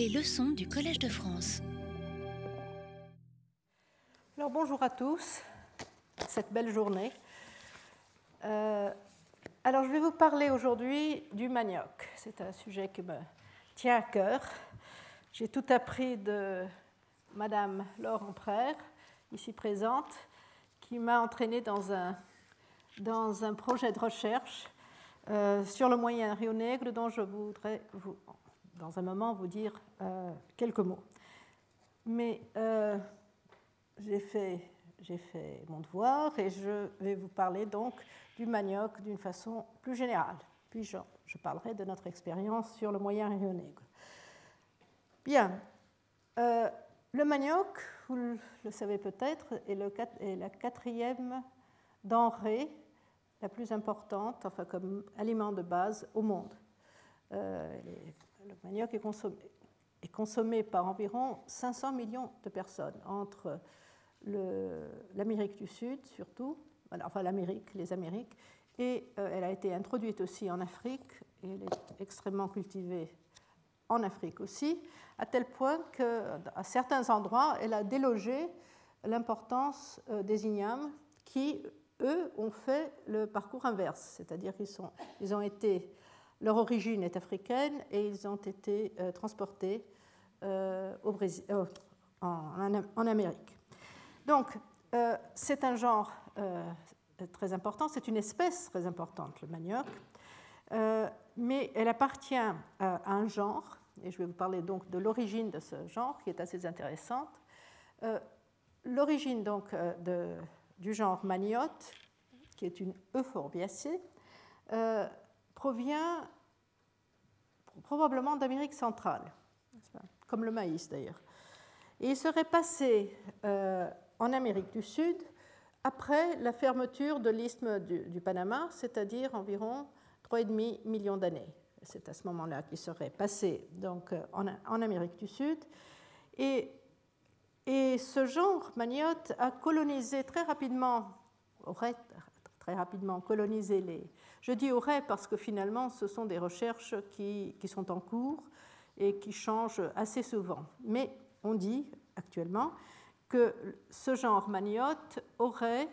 Les leçons du Collège de France. Alors bonjour à tous, cette belle journée. Euh, alors je vais vous parler aujourd'hui du manioc. C'est un sujet qui me tient à cœur. J'ai tout appris de Madame Laure Empereur, ici présente, qui m'a entraînée dans un, projet de recherche euh, sur le moyen Rio Negro dont je voudrais vous, dans un moment vous dire euh, quelques mots. Mais euh, j'ai fait, fait, mon devoir et je vais vous parler donc du manioc d'une façon plus générale. Puis je, parlerai de notre expérience sur le moyen Negro. Bien. Le manioc, vous le savez peut-être, est, la quatrième denrée la plus importante, enfin comme aliment de base au monde. Euh, le manioc est consommé, par environ 500 millions de personnes entre l'Amérique du Sud surtout, enfin l'Amérique, les Amériques, et euh, elle a été introduite aussi en Afrique et elle est extrêmement cultivée en Afrique aussi, à tel point qu'à certains endroits, elle a délogé l'importance euh, des ignames qui, eux, ont fait le parcours inverse, c'est-à-dire qu'ils ils ont été, leur origine est africaine et ils ont été euh, transportés euh, Brésil, en, Amérique. Donc, c'est un genre très important, c'est une espèce très importante, le manioc, mais elle appartient à un genre et je vais vous parler donc de l'origine de ce genre qui est assez intéressante. Euh, l'origine donc euh, du genre maniote, qui est une euphorbiacée, euh, provient probablement d'Amérique centrale, comme le maïs d'ailleurs. Il serait passé en Amérique du Sud après la fermeture de l'isthme du, Panama, c'est-à-dire environ 3,5 millions d'années c'est à ce moment-là qu'il serait passé donc, euh, en, Amérique du Sud. Et, et ce genre maniote a colonisé très rapidement, aurait très rapidement colonisé les... Je dis aurait parce que finalement ce sont des recherches qui, qui sont en cours et qui changent assez souvent. Mais on dit actuellement que ce genre maniote aurait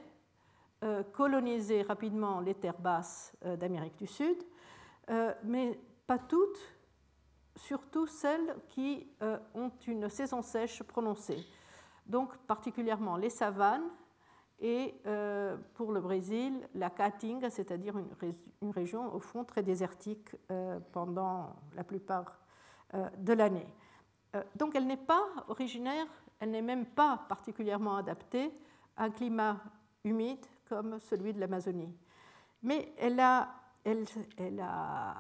euh, colonisé rapidement les terres basses euh, d'Amérique du Sud euh, mais pas toutes, surtout celles qui ont une saison sèche prononcée. Donc particulièrement les savanes et euh, pour le Brésil, la Caatinga, c'est-à-dire une, région au fond très désertique pendant la plupart de l'année. donc elle n'est pas originaire, elle n'est même pas particulièrement adaptée à un climat humide comme celui de l'Amazonie. Mais elle a elle, a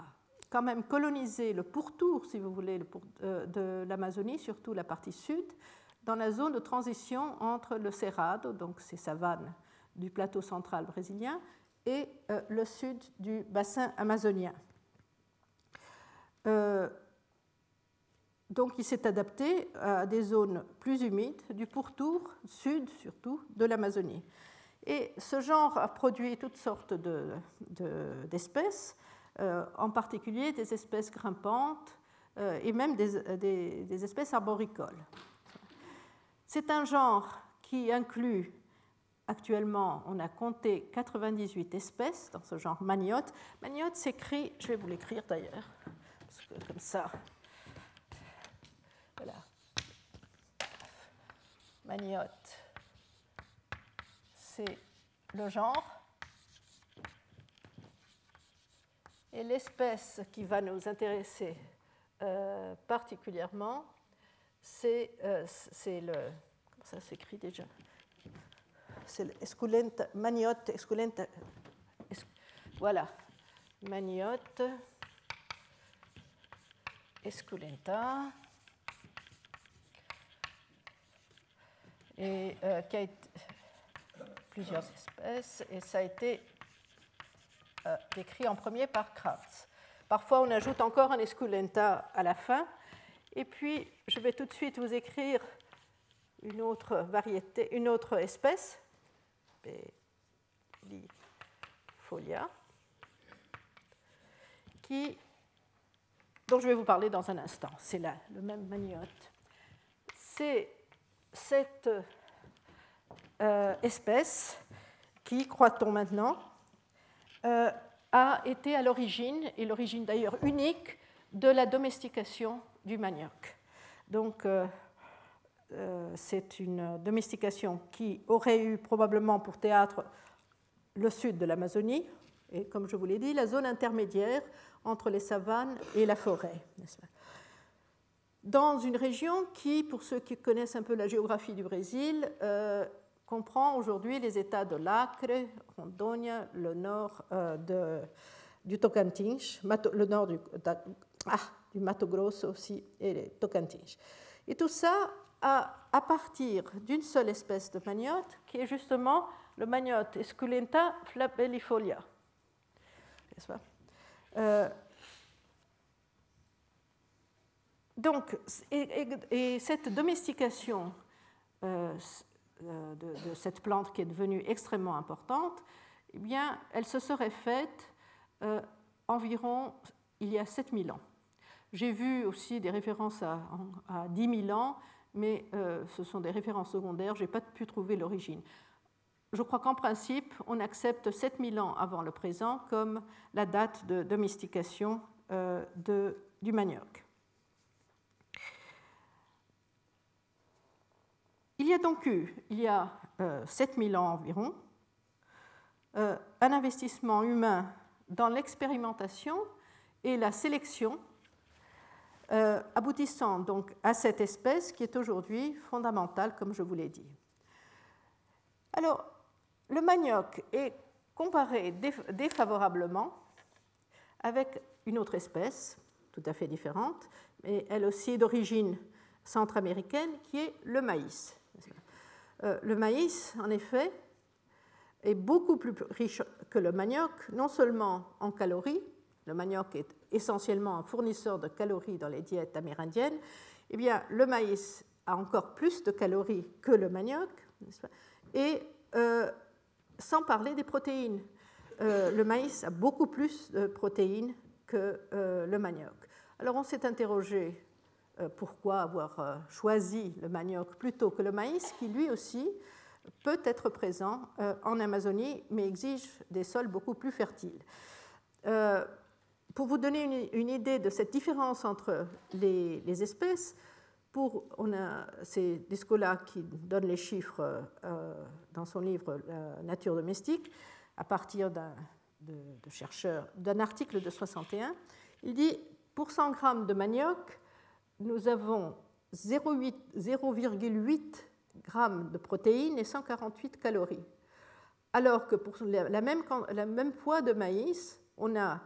quand même colonisé le pourtour, si vous voulez, euh, de l'Amazonie, surtout la partie sud, dans la zone de transition entre le Cerrado, donc ces savanes du plateau central brésilien, et euh, le sud du bassin amazonien. Euh, donc il s'est adapté à des zones plus humides du pourtour sud surtout de l'Amazonie. Et ce genre a produit toutes sortes d'espèces, de, euh, en particulier des espèces grimpantes et même des, espèces arboricoles. C'est un genre qui inclut actuellement, on a compté 98 espèces dans ce genre maniote. Maniote s'écrit, je vais vous l'écrire d'ailleurs, comme ça, voilà. Maniote c'est le genre. Et l'espèce qui va nous intéresser euh, particulièrement, c'est euh, le. Comment ça s'écrit déjà? C'est l'esculenta, maniote, esculenta. voilà, maniote, esculenta. Et euh, qui a été plusieurs espèces, et ça a été euh, décrit en premier par Kratz. Parfois, on ajoute encore un esculenta à la fin, et puis je vais tout de suite vous écrire une autre variété, une autre espèce, Folia, dont je vais vous parler dans un instant. C'est là, le même maniote. C'est cette euh, espèce qui, croit-on maintenant, euh, a été à l'origine, et l'origine d'ailleurs unique, de la domestication du manioc. Donc, euh, c'est une domestication qui aurait eu probablement pour théâtre le sud de l'Amazonie, et comme je vous l'ai dit, la zone intermédiaire entre les savanes et la forêt. Dans une région qui, pour ceux qui connaissent un peu la géographie du Brésil, euh, comprend aujourd'hui les États de l'Acre, Rondônia, le nord euh, du Tocantins, le nord du, ah, du Mato Grosso aussi et les Tocantins. Et tout ça à, partir d'une seule espèce de maniote, qui est justement le maniote Esculenta flabellifolia. Euh, donc, et, cette domestication euh, euh, de, cette plante qui est devenue extrêmement importante, eh bien, elle se serait faite environ il y a 7000 ans. J'ai vu aussi des références à, à 10 000 ans, mais ce sont des références secondaires, je n'ai pas pu trouver l'origine je crois qu'en principe, on accepte 7000 ans avant le présent comme la date de domestication euh, du manioc. Il y a donc eu, il y a 7000 euh, ans environ, euh, un investissement humain dans l'expérimentation et la sélection, aboutissant donc à cette espèce qui est aujourd'hui fondamentale, comme je vous l'ai dit. Alors, le manioc est comparé défavorablement avec une autre espèce, tout à fait différente, mais elle aussi d'origine centra-américaine, qui est le maïs. Euh, le maïs, en effet, est beaucoup plus riche que le manioc, non seulement en calories, le manioc est essentiellement un fournisseur de calories dans les diètes amérindiennes, eh bien, le maïs a encore plus de calories que le manioc, et euh, sans parler des protéines. Euh, le maïs a beaucoup plus de protéines que euh, le manioc. Alors on s'est interrogé pourquoi avoir choisi le manioc plutôt que le maïs, qui lui aussi peut être présent en Amazonie, mais exige des sols beaucoup plus fertiles. Pour vous donner une, idée de cette différence entre les, espèces, on a, c'est Descola qui donne les chiffres euh, dans son livre La nature domestique, à partir d'un chercheur, d'un article de 61. Il dit pour 100 grammes de manioc, nous avons 0,8 grammes de protéines et 148 calories. Alors que pour la la même poids de maïs, on a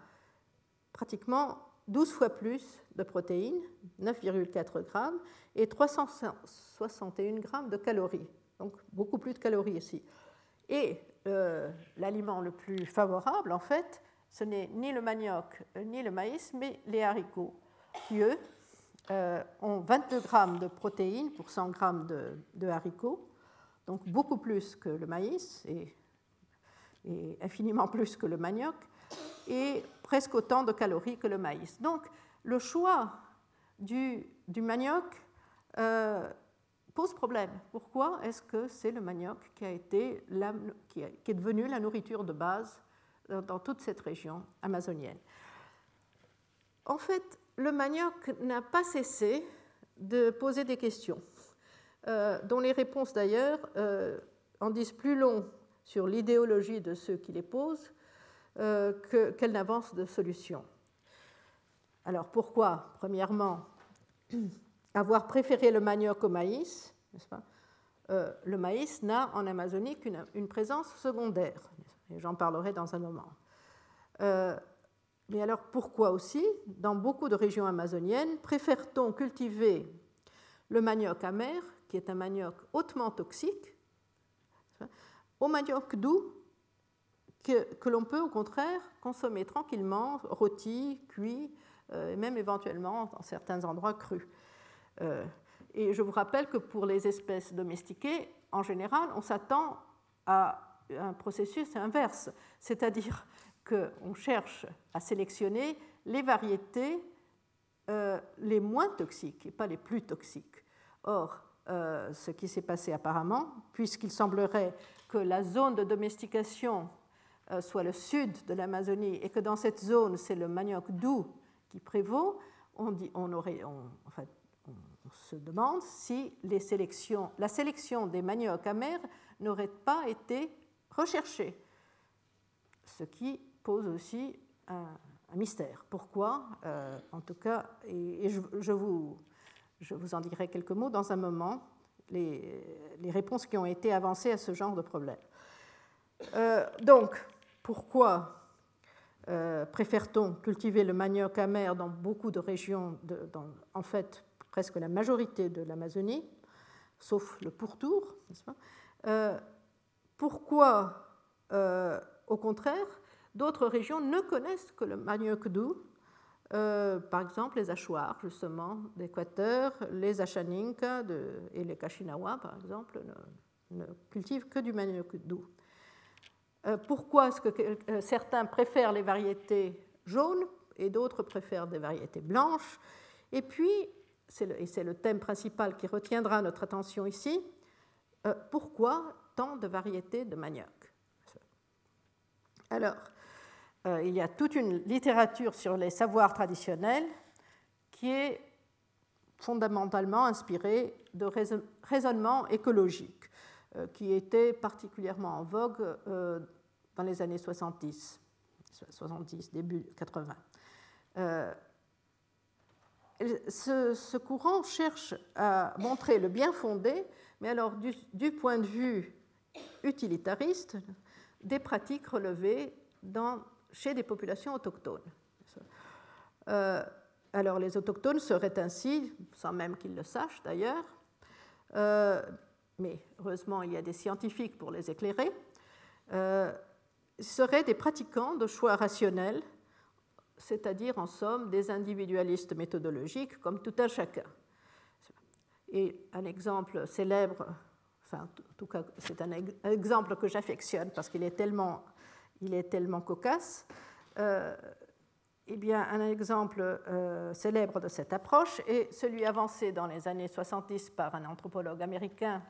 pratiquement 12 fois plus de protéines, 9,4 grammes, et 361 grammes de calories. Donc beaucoup plus de calories ici. Et euh, l'aliment le plus favorable, en fait, ce n'est ni le manioc euh, ni le maïs, mais les haricots, qui eux euh, ont 22 grammes de protéines pour 100 grammes de, haricots, donc beaucoup plus que le maïs et, infiniment plus que le manioc, presque autant de calories que le maïs. Donc le choix du, manioc euh, pose problème. Pourquoi est-ce que c'est le manioc qui, a été qui, est devenu la nourriture de base dans toute cette région amazonienne? En fait, le manioc n'a pas cessé de poser des questions, euh, dont les réponses d'ailleurs euh, en disent plus long sur l'idéologie de ceux qui les posent qu'elles n'avancent de solutions. Alors pourquoi Premièrement, avoir préféré le manioc au maïs, euh, le maïs n'a en Amazonie qu'une une présence secondaire. J'en parlerai dans un moment. Euh, mais alors pourquoi aussi, dans beaucoup de régions amazoniennes, préfère-t-on cultiver le manioc amer, qui est un manioc hautement toxique, au manioc doux, que, l'on peut au contraire consommer tranquillement, rôti, cuit, euh, et même éventuellement dans certains endroits crus. Euh, et je vous rappelle que pour les espèces domestiquées, en général, on s'attend à un processus inverse, c'est-à-dire qu'on cherche à sélectionner les variétés les moins toxiques et pas les plus toxiques. Or, ce qui s'est passé apparemment, puisqu'il semblerait que la zone de domestication soit le sud de l'Amazonie et que dans cette zone, c'est le manioc doux qui prévaut, on, se demande si la sélection des maniocs amers n'aurait pas été recherchée, ce qui pose aussi un, mystère. Pourquoi euh, En tout cas, et, je, vous, en dirai quelques mots dans un moment, les réponses qui ont été avancées à ce genre de problème. Euh, donc, pourquoi euh, préfère-t-on cultiver le manioc amer dans beaucoup de régions, en fait presque la majorité de l'Amazonie, sauf le pourtour euh, Pourquoi, au contraire, d'autres régions ne connaissent que le manioc doux? Par exemple, les Achuars, justement, d'Équateur, les Achaninka et les Kashinawa, par exemple, ne cultivent que du manioc doux. Euh, pourquoi est-ce que euh, certains préfèrent les variétés jaunes et d'autres préfèrent des variétés blanches? Et puis, et c'est le thème principal qui retiendra notre attention ici, euh, pourquoi tant de variétés de manioc? Alors, il y a toute une littérature sur les savoirs traditionnels qui est fondamentalement inspirée de raisonnements écologiques. Euh, qui était particulièrement en vogue euh, dans les années 70, 70 début 80. Euh, ce, courant cherche à montrer le bien fondé, mais alors du, point de vue utilitariste, des pratiques relevées dans, chez des populations autochtones. alors les autochtones seraient ainsi, sans même qu'ils le sachent d'ailleurs, mais heureusement il y a des scientifiques pour les éclairer, euh, seraient des pratiquants de choix rationnels, c'est-à-dire en somme des individualistes méthodologiques comme tout un chacun. Et un exemple célèbre, enfin en tout cas c'est un exemple que j'affectionne parce qu'il est tellement, il est tellement cocasse, euh, eh bien, un exemple euh, célèbre de cette approche est celui avancé dans les années 70 par un anthropologue américain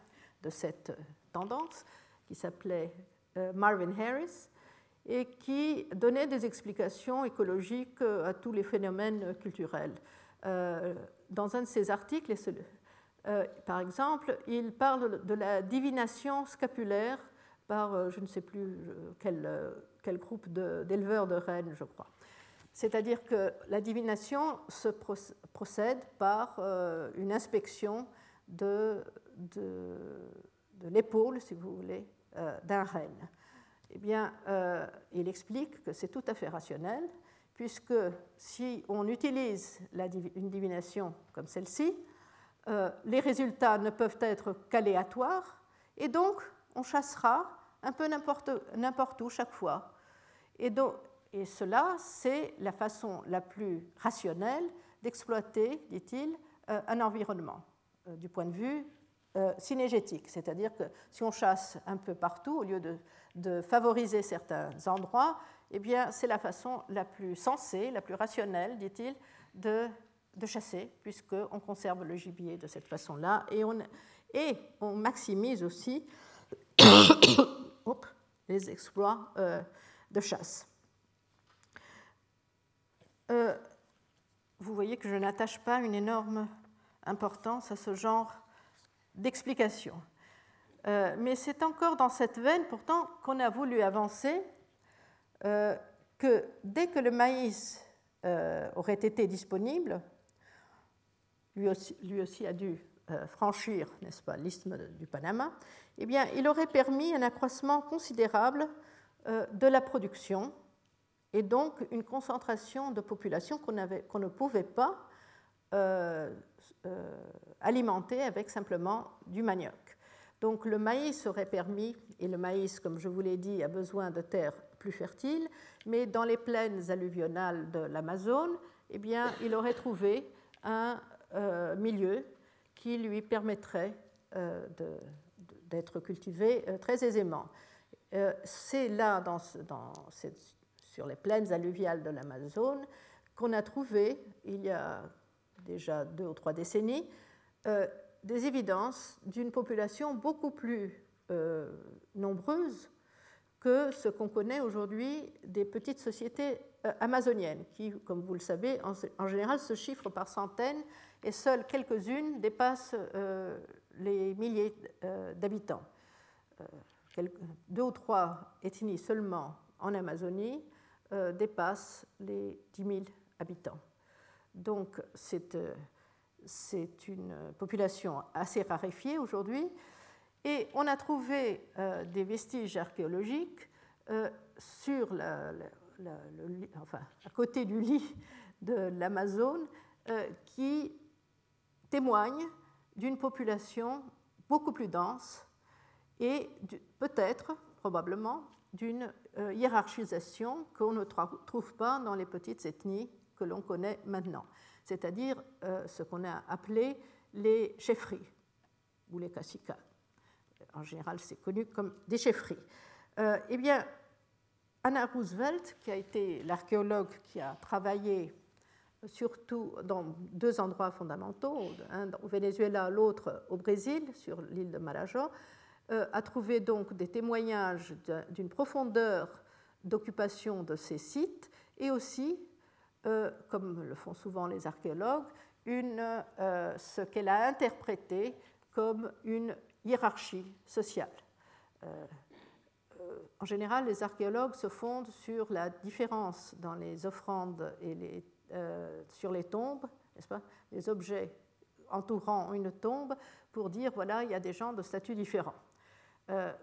de cette tendance, qui s'appelait euh, Marvin Harris, et qui donnait des explications écologiques euh, à tous les phénomènes culturels. Euh, dans un de ses articles, par exemple, il parle de la divination scapulaire par je ne sais plus quel, quel groupe d'éleveurs de, rennes, je crois. C'est-à-dire que la divination se procède par une inspection de, de, l'épaule, si vous voulez, euh, d'un renne. Eh bien, euh, il explique que c'est tout à fait rationnel, puisque si on utilise une divination comme celle-ci, euh, les résultats ne peuvent être qu'aléatoires, et donc on chassera un peu n'importe où chaque fois. Et, donc, et cela, c'est la façon la plus rationnelle d'exploiter, dit-il, un environnement. Euh, du point de vue euh, synergétique, c'est-à-dire que si on chasse un peu partout, au lieu de, favoriser certains endroits, eh bien, c'est la façon la plus sensée, la plus rationnelle, dit-il, de, de, chasser, puisqu'on conserve le gibier de cette façon-là, et on, et on maximise aussi les exploits euh, de chasse. vous voyez que je n'attache pas une énorme importance à ce genre d'explication. Euh, mais c'est encore dans cette veine, pourtant, qu'on a voulu avancer euh, que dès que le maïs euh, aurait été disponible, lui aussi, lui aussi a dû franchir, n'est-ce pas, l'isthme du Panama, eh bien, il aurait permis un accroissement considérable de la production et donc une concentration de population qu'on ne pouvait pas euh, alimenté avec simplement du manioc. Donc le maïs aurait permis, et le maïs, comme je vous l'ai dit, a besoin de terres plus fertiles, mais dans les plaines alluvionales de l'Amazone, eh bien, il aurait trouvé un euh, milieu qui lui permettrait euh, d'être cultivé très aisément. C'est là, sur les plaines alluviales de l'Amazone, qu'on a trouvé, il y a déjà deux ou trois décennies, des évidences d'une population beaucoup plus nombreuse que ce qu'on connaît aujourd'hui des petites sociétés amazoniennes, qui, comme vous le savez, en, général se chiffrent par centaines et seules quelques-unes dépassent les milliers d'habitants. Deux ou trois ethnies seulement en Amazonie dépassent les 10 000 habitants. Donc c'est c'est une population assez raréfiée aujourd'hui. Et on a trouvé euh, des vestiges archéologiques euh, sur la, enfin, à côté du lit de l'Amazone euh, qui témoignent d'une population beaucoup plus dense et peut-être, probablement, d'une hiérarchisation qu'on ne trouve pas dans les petites ethnies que l'on connaît maintenant c'est-à-dire euh, ce qu'on a appelé les chefferies ou les caciques. En général, c'est connu comme des chefferies. Euh, eh bien, Anna Roosevelt, qui a été l'archéologue qui a travaillé surtout dans deux endroits fondamentaux, un au Venezuela, l'autre au Brésil, sur l'île de Malajó, euh, a trouvé donc des témoignages d'une profondeur d'occupation de ces sites et aussi euh, comme le font souvent les archéologues, une, euh, ce qu'elle a interprété comme une hiérarchie sociale. Euh, en général, les archéologues se fondent sur la différence dans les offrandes et sur les tombes, n'est-ce pas, les objets entourant une tombe, pour dire voilà, il y a des gens de statut différents.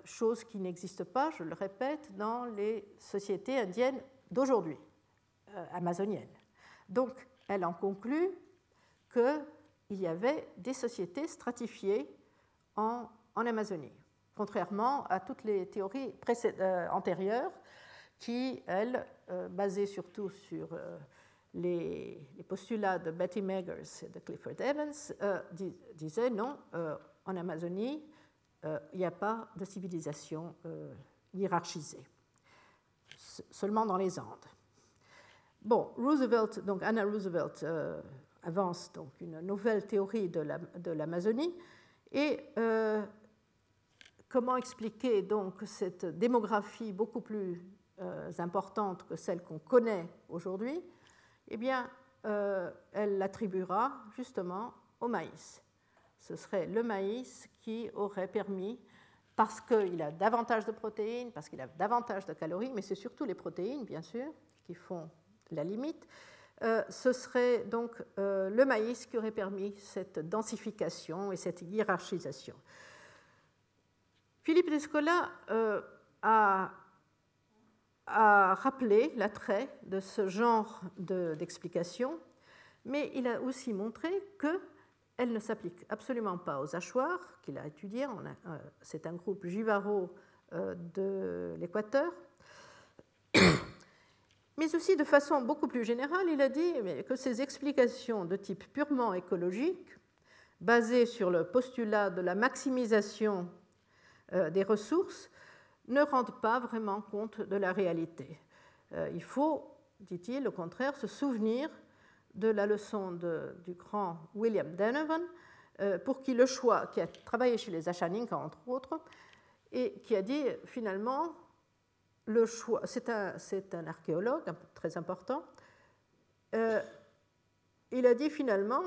chose qui n'existe pas, je le répète, dans les sociétés indiennes d'aujourd'hui. Euh, amazonienne. Donc, elle en conclut qu'il y avait des sociétés stratifiées en, Amazonie, contrairement à toutes les théories euh, antérieures qui, elles, euh, basées surtout sur les, postulats de Betty Meggers et de Clifford Evans, disaient non, en Amazonie, il n'y a pas de civilisation hiérarchisée, seulement dans les Andes. Bon, Roosevelt, donc Anna Roosevelt euh, avance donc une nouvelle théorie de l'Amazonie et euh, comment expliquer donc cette démographie beaucoup plus euh, importante que celle qu'on connaît aujourd'hui? Eh bien, elle l'attribuera justement au maïs. Ce serait le maïs qui aurait permis parce qu'il a davantage de protéines, parce qu'il a davantage de calories, mais c'est surtout les protéines, bien sûr, qui font la limite, euh, ce serait donc euh, le maïs qui aurait permis cette densification et cette hiérarchisation. Philippe Descola euh, a, rappelé l'attrait de ce genre d'explication, mais il a aussi montré qu'elle ne s'applique absolument pas aux hachoirs qu'il a étudiés. C'est un groupe Givaro de l'Équateur mais aussi de façon beaucoup plus générale, il a dit que ces explications de type purement écologique, basées sur le postulat de la maximisation euh, des ressources, ne rendent pas vraiment compte de la réalité. Euh, il faut, dit-il, au contraire, se souvenir de la leçon du grand William Donovan, euh, pour qui le choix, qui a travaillé chez les Achaninka entre autres, et qui a dit finalement le choix, c'est un, archéologue très important, euh, il a dit finalement,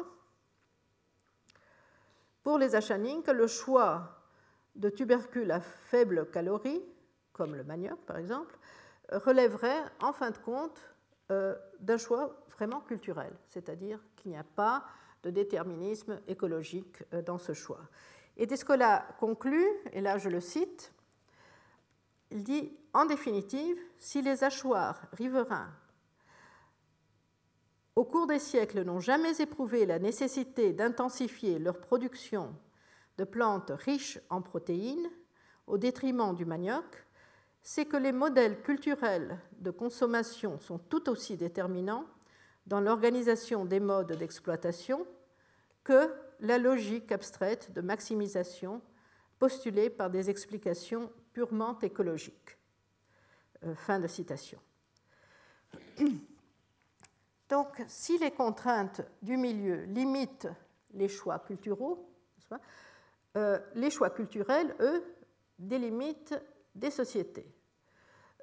pour les Achanin, que le choix de tubercules à faible calorie, comme le manioc par exemple, relèverait en fin de compte euh, d'un choix vraiment culturel, c'est-à-dire qu'il n'y a pas de déterminisme écologique euh, dans ce choix. Et Descola conclut, et là je le cite, il dit En définitive, si les hachoirs riverains au cours des siècles n'ont jamais éprouvé la nécessité d'intensifier leur production de plantes riches en protéines au détriment du manioc, c'est que les modèles culturels de consommation sont tout aussi déterminants dans l'organisation des modes d'exploitation que la logique abstraite de maximisation postulée par des explications purement écologique. Euh, fin de citation. Donc, si les contraintes du milieu limitent les choix culturels, euh, les choix culturels, eux, délimitent des sociétés.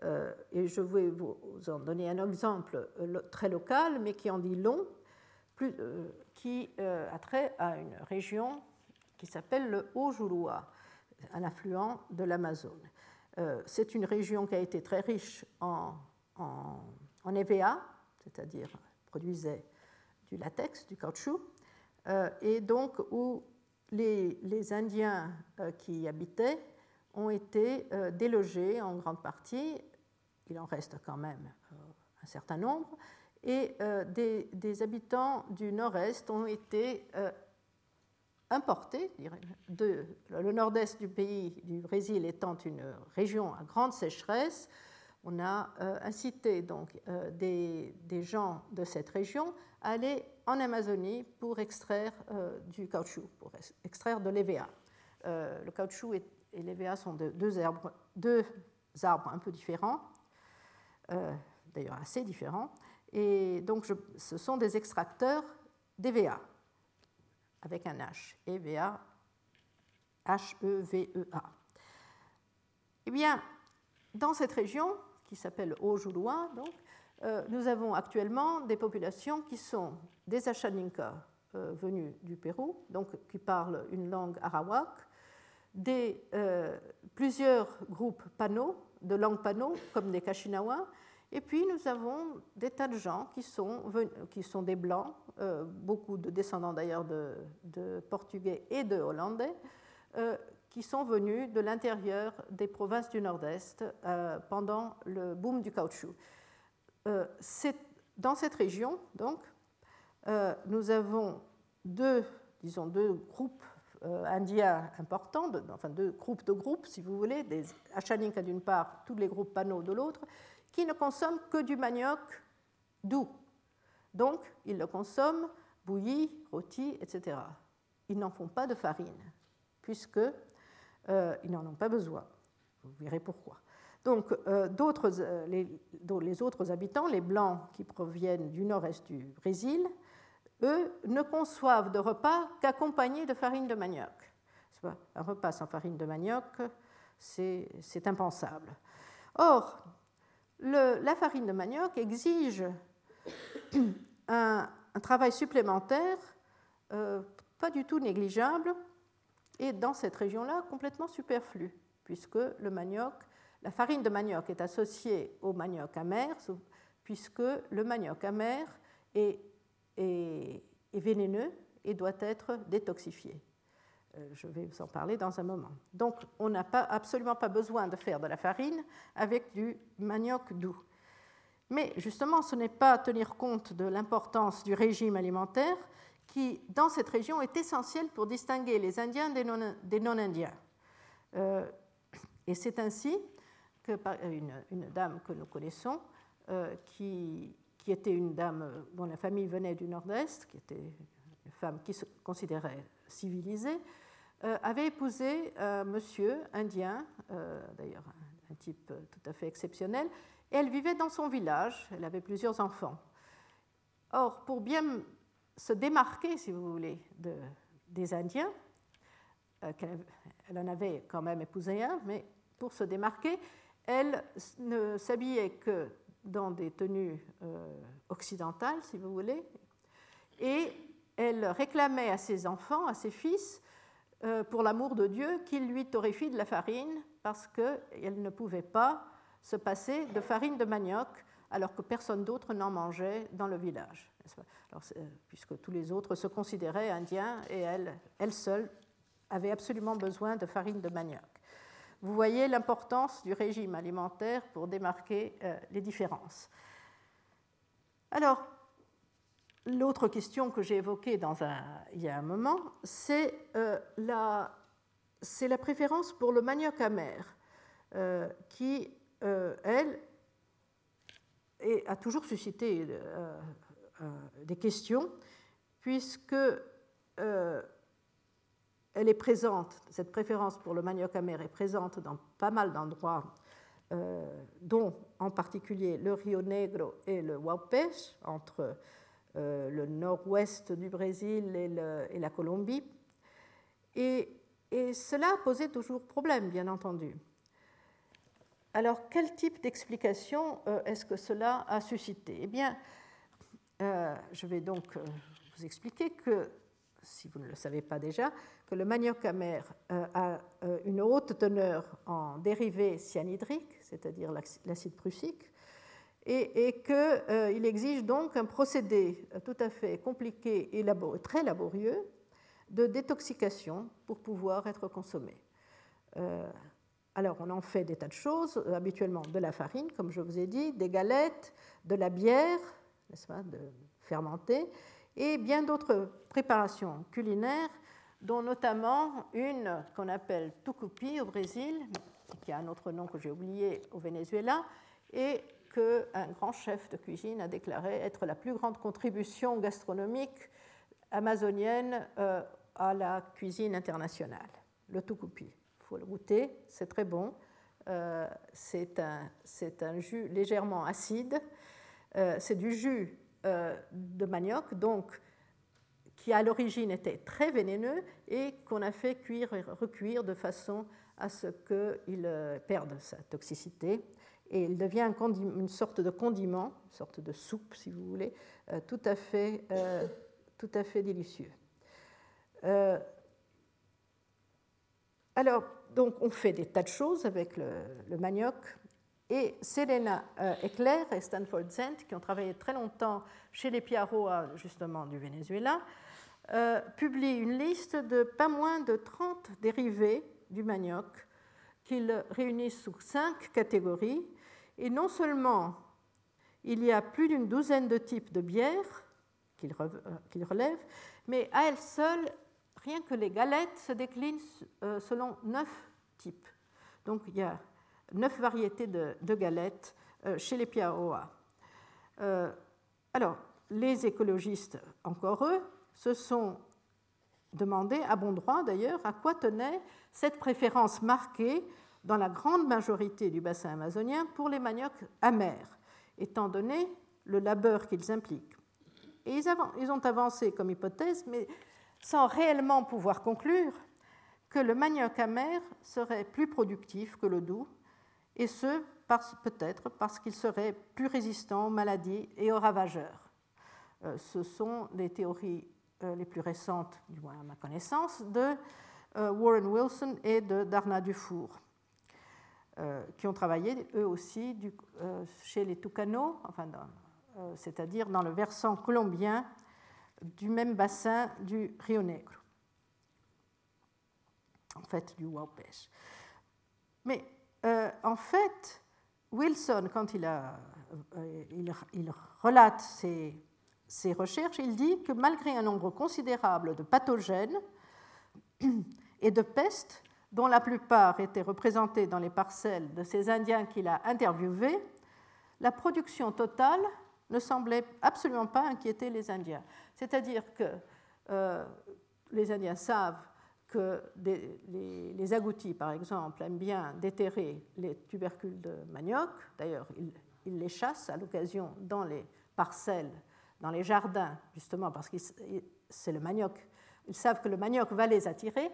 Euh, et je vais vous en donner un exemple euh, très local, mais qui en dit long, qui a trait à une région qui s'appelle le Haut-Joulois, un affluent de l'Amazone. C'est une région qui a été très riche en, en, EVA, c'est-à-dire produisait du latex, du caoutchouc, et donc où les, Indiens euh, qui y habitaient ont été euh, délogés en grande partie, il en reste quand même euh, un certain nombre, et des, habitants du nord-est ont été importés. De, le nord-est du pays, du Brésil étant une région à grande sécheresse, on a incité donc des, des gens de cette région à aller en Amazonie pour extraire euh, du caoutchouc, pour extraire de l'EVA. Euh, le caoutchouc et, l'EVA sont deux, arbres, un peu différents, euh, d'ailleurs assez différents, et donc ce sont des extracteurs d'EVA, avec un H, EVA, H-E-V-E-A. Eh bien, dans cette région, qui s'appelle Ojulua, donc, euh, nous avons actuellement des populations qui sont des Achaninka euh, venus du Pérou, donc qui parlent une langue arawak, des, euh, plusieurs groupes panos, de langue pano, comme des Kashinawa, et puis nous avons des tas de gens qui sont, qui sont des blancs, beaucoup de descendants d'ailleurs de, portugais et de hollandais, qui sont venus de l'intérieur des provinces du Nord-Est pendant le boom du caoutchouc. Euh, dans cette région, donc, euh, nous avons deux, disons, deux groupes euh, indiens importants, enfin deux groupes de groupes, si vous voulez, des Achaninka d'une part, tous les groupes panos de l'autre, qui ne consomment que du manioc doux. Donc, ils le consomment bouilli, rôti, etc. Ils n'en font pas de farine, puisqu'ils ils n'en ont pas besoin. Vous verrez pourquoi. Donc, euh, euh, les, autres habitants, les Blancs qui proviennent du nord-est du Brésil, eux ne conçoivent de repas qu'accompagnés de farine de manioc. Un repas sans farine de manioc, c'est impensable. Or, la farine de manioc exige un, travail supplémentaire, euh, pas du tout négligeable, et dans cette région-là, complètement superflu, puisque le manioc la farine de manioc est associée au manioc amer, puisque le manioc amer est, vénéneux et doit être détoxifié. Euh, je vais vous en parler dans un moment. Donc, on n'a absolument pas besoin de faire de la farine avec du manioc doux. Mais justement, ce n'est pas tenir compte de l'importance du régime alimentaire qui, dans cette région, est essentiel pour distinguer les Indiens des non-Indiens. Euh, et c'est ainsi une, une, dame que nous connaissons, euh, qui, qui, était une dame dont la famille venait du Nord-Est, qui était une femme qui se considérait civilisée, euh, avait épousé un monsieur indien, euh, d'ailleurs un, type tout à fait exceptionnel, et elle vivait dans son village, elle avait plusieurs enfants. Or, pour bien se démarquer, si vous voulez, de, des Indiens, elle en avait quand même épousé un, mais pour se démarquer, elle ne s'habillait que dans des tenues euh, occidentales, si vous voulez, et elle réclamait à ses enfants, à ses fils, euh, pour l'amour de Dieu, qu'ils lui torréfient de la farine, parce qu'elle ne pouvait pas se passer de farine de manioc, alors que personne d'autre n'en mangeait dans le village, puisque tous les autres se considéraient indiens, et elle, elle seule avait absolument besoin de farine de manioc. Vous voyez l'importance du régime alimentaire pour démarquer euh, les différences. Alors, l'autre question que j'ai évoquée il y a un moment, c'est euh, la, la, préférence pour le manioc amer, euh, qui, elle, a toujours suscité des questions, puisque elle est présente, cette préférence pour le manioc amer est présente dans pas mal d'endroits dont en particulier le Rio Negro et le Waupech, entre le nord-ouest du Brésil et, la Colombie. Et, cela posait toujours problème, bien entendu. Alors, quel type d'explication est-ce que cela a suscité? Eh bien, je vais donc vous expliquer que si vous ne le savez pas déjà, que le manioc amer euh, a euh, une haute teneur en dérivés cyanhydriques, c'est-à-dire l'acide prussique, et, qu'il euh, exige donc un procédé tout à fait compliqué et très laborieux de détoxication pour pouvoir être consommé. alors, on en fait des tas de choses, habituellement de la farine, comme je vous ai dit, des galettes, de la bière, n'est-ce pas, de fermentée, et bien d'autres préparations culinaires, dont notamment une qu'on appelle tucupi au Brésil, qui a un autre nom que j'ai oublié au Venezuela, et qu'un grand chef de cuisine a déclaré être la plus grande contribution gastronomique amazonienne euh, à la cuisine internationale, le tucupi. Il faut le goûter, c'est très bon. Euh, c'est un, un, jus légèrement acide. Euh, c'est du jus de manioc, donc qui à l'origine était très vénéneux et qu'on a fait cuire et recuire de façon à ce qu'il perde sa toxicité. Et il devient une sorte de condiment, une sorte de soupe, si vous voulez, euh, tout, à fait, tout à fait délicieux. alors, donc, on fait des tas de choses avec le, manioc. Et Selena euh, Eckler et Stanford Zent, qui ont travaillé très longtemps chez les Piaroa, justement, du Venezuela, euh, publient une liste de pas moins de 30 dérivés du manioc qu'ils réunissent sous cinq catégories. Et non seulement il y a plus d'une douzaine de types de bières qu'ils euh, relèvent, mais à elles seules, rien que les galettes se déclinent selon neuf types. Donc il y a neuf variétés de, galettes euh, chez les Piaroa. Euh, alors, les écologistes, encore eux, se sont demandé, à bon droit d'ailleurs, à quoi tenait cette préférence marquée dans la grande majorité du bassin amazonien pour les maniocs amers, étant donné le labeur qu'ils impliquent. Et ils ont avancé comme hypothèse, mais sans réellement pouvoir conclure, que le manioc amer serait plus productif que le doux et ce, peut-être parce qu'il serait plus résistant aux maladies et aux ravageurs. Euh, ce sont les théories euh, les plus récentes, du moins à ma connaissance, de euh, Warren Wilson et de Darna Dufour, qui ont travaillé eux aussi chez les Tucanos, enfin, c'est-à-dire dans le versant colombien du même bassin du Rio Negro, en fait du Waupech. Mais euh, en fait, Wilson, quand il, euh, relate ses, recherches, il dit que malgré un nombre considérable de pathogènes et de pestes, dont la plupart étaient représentés dans les parcelles de ces Indiens qu'il a interviewés, la production totale ne semblait absolument pas inquiéter les Indiens. C'est-à-dire que euh, les Indiens savent que les, agoutis, par exemple, aiment bien déterrer les tubercules de manioc. D'ailleurs, ils, les chassent à l'occasion dans les parcelles, dans les jardins, justement parce que c'est le manioc. Ils savent que le manioc va les attirer.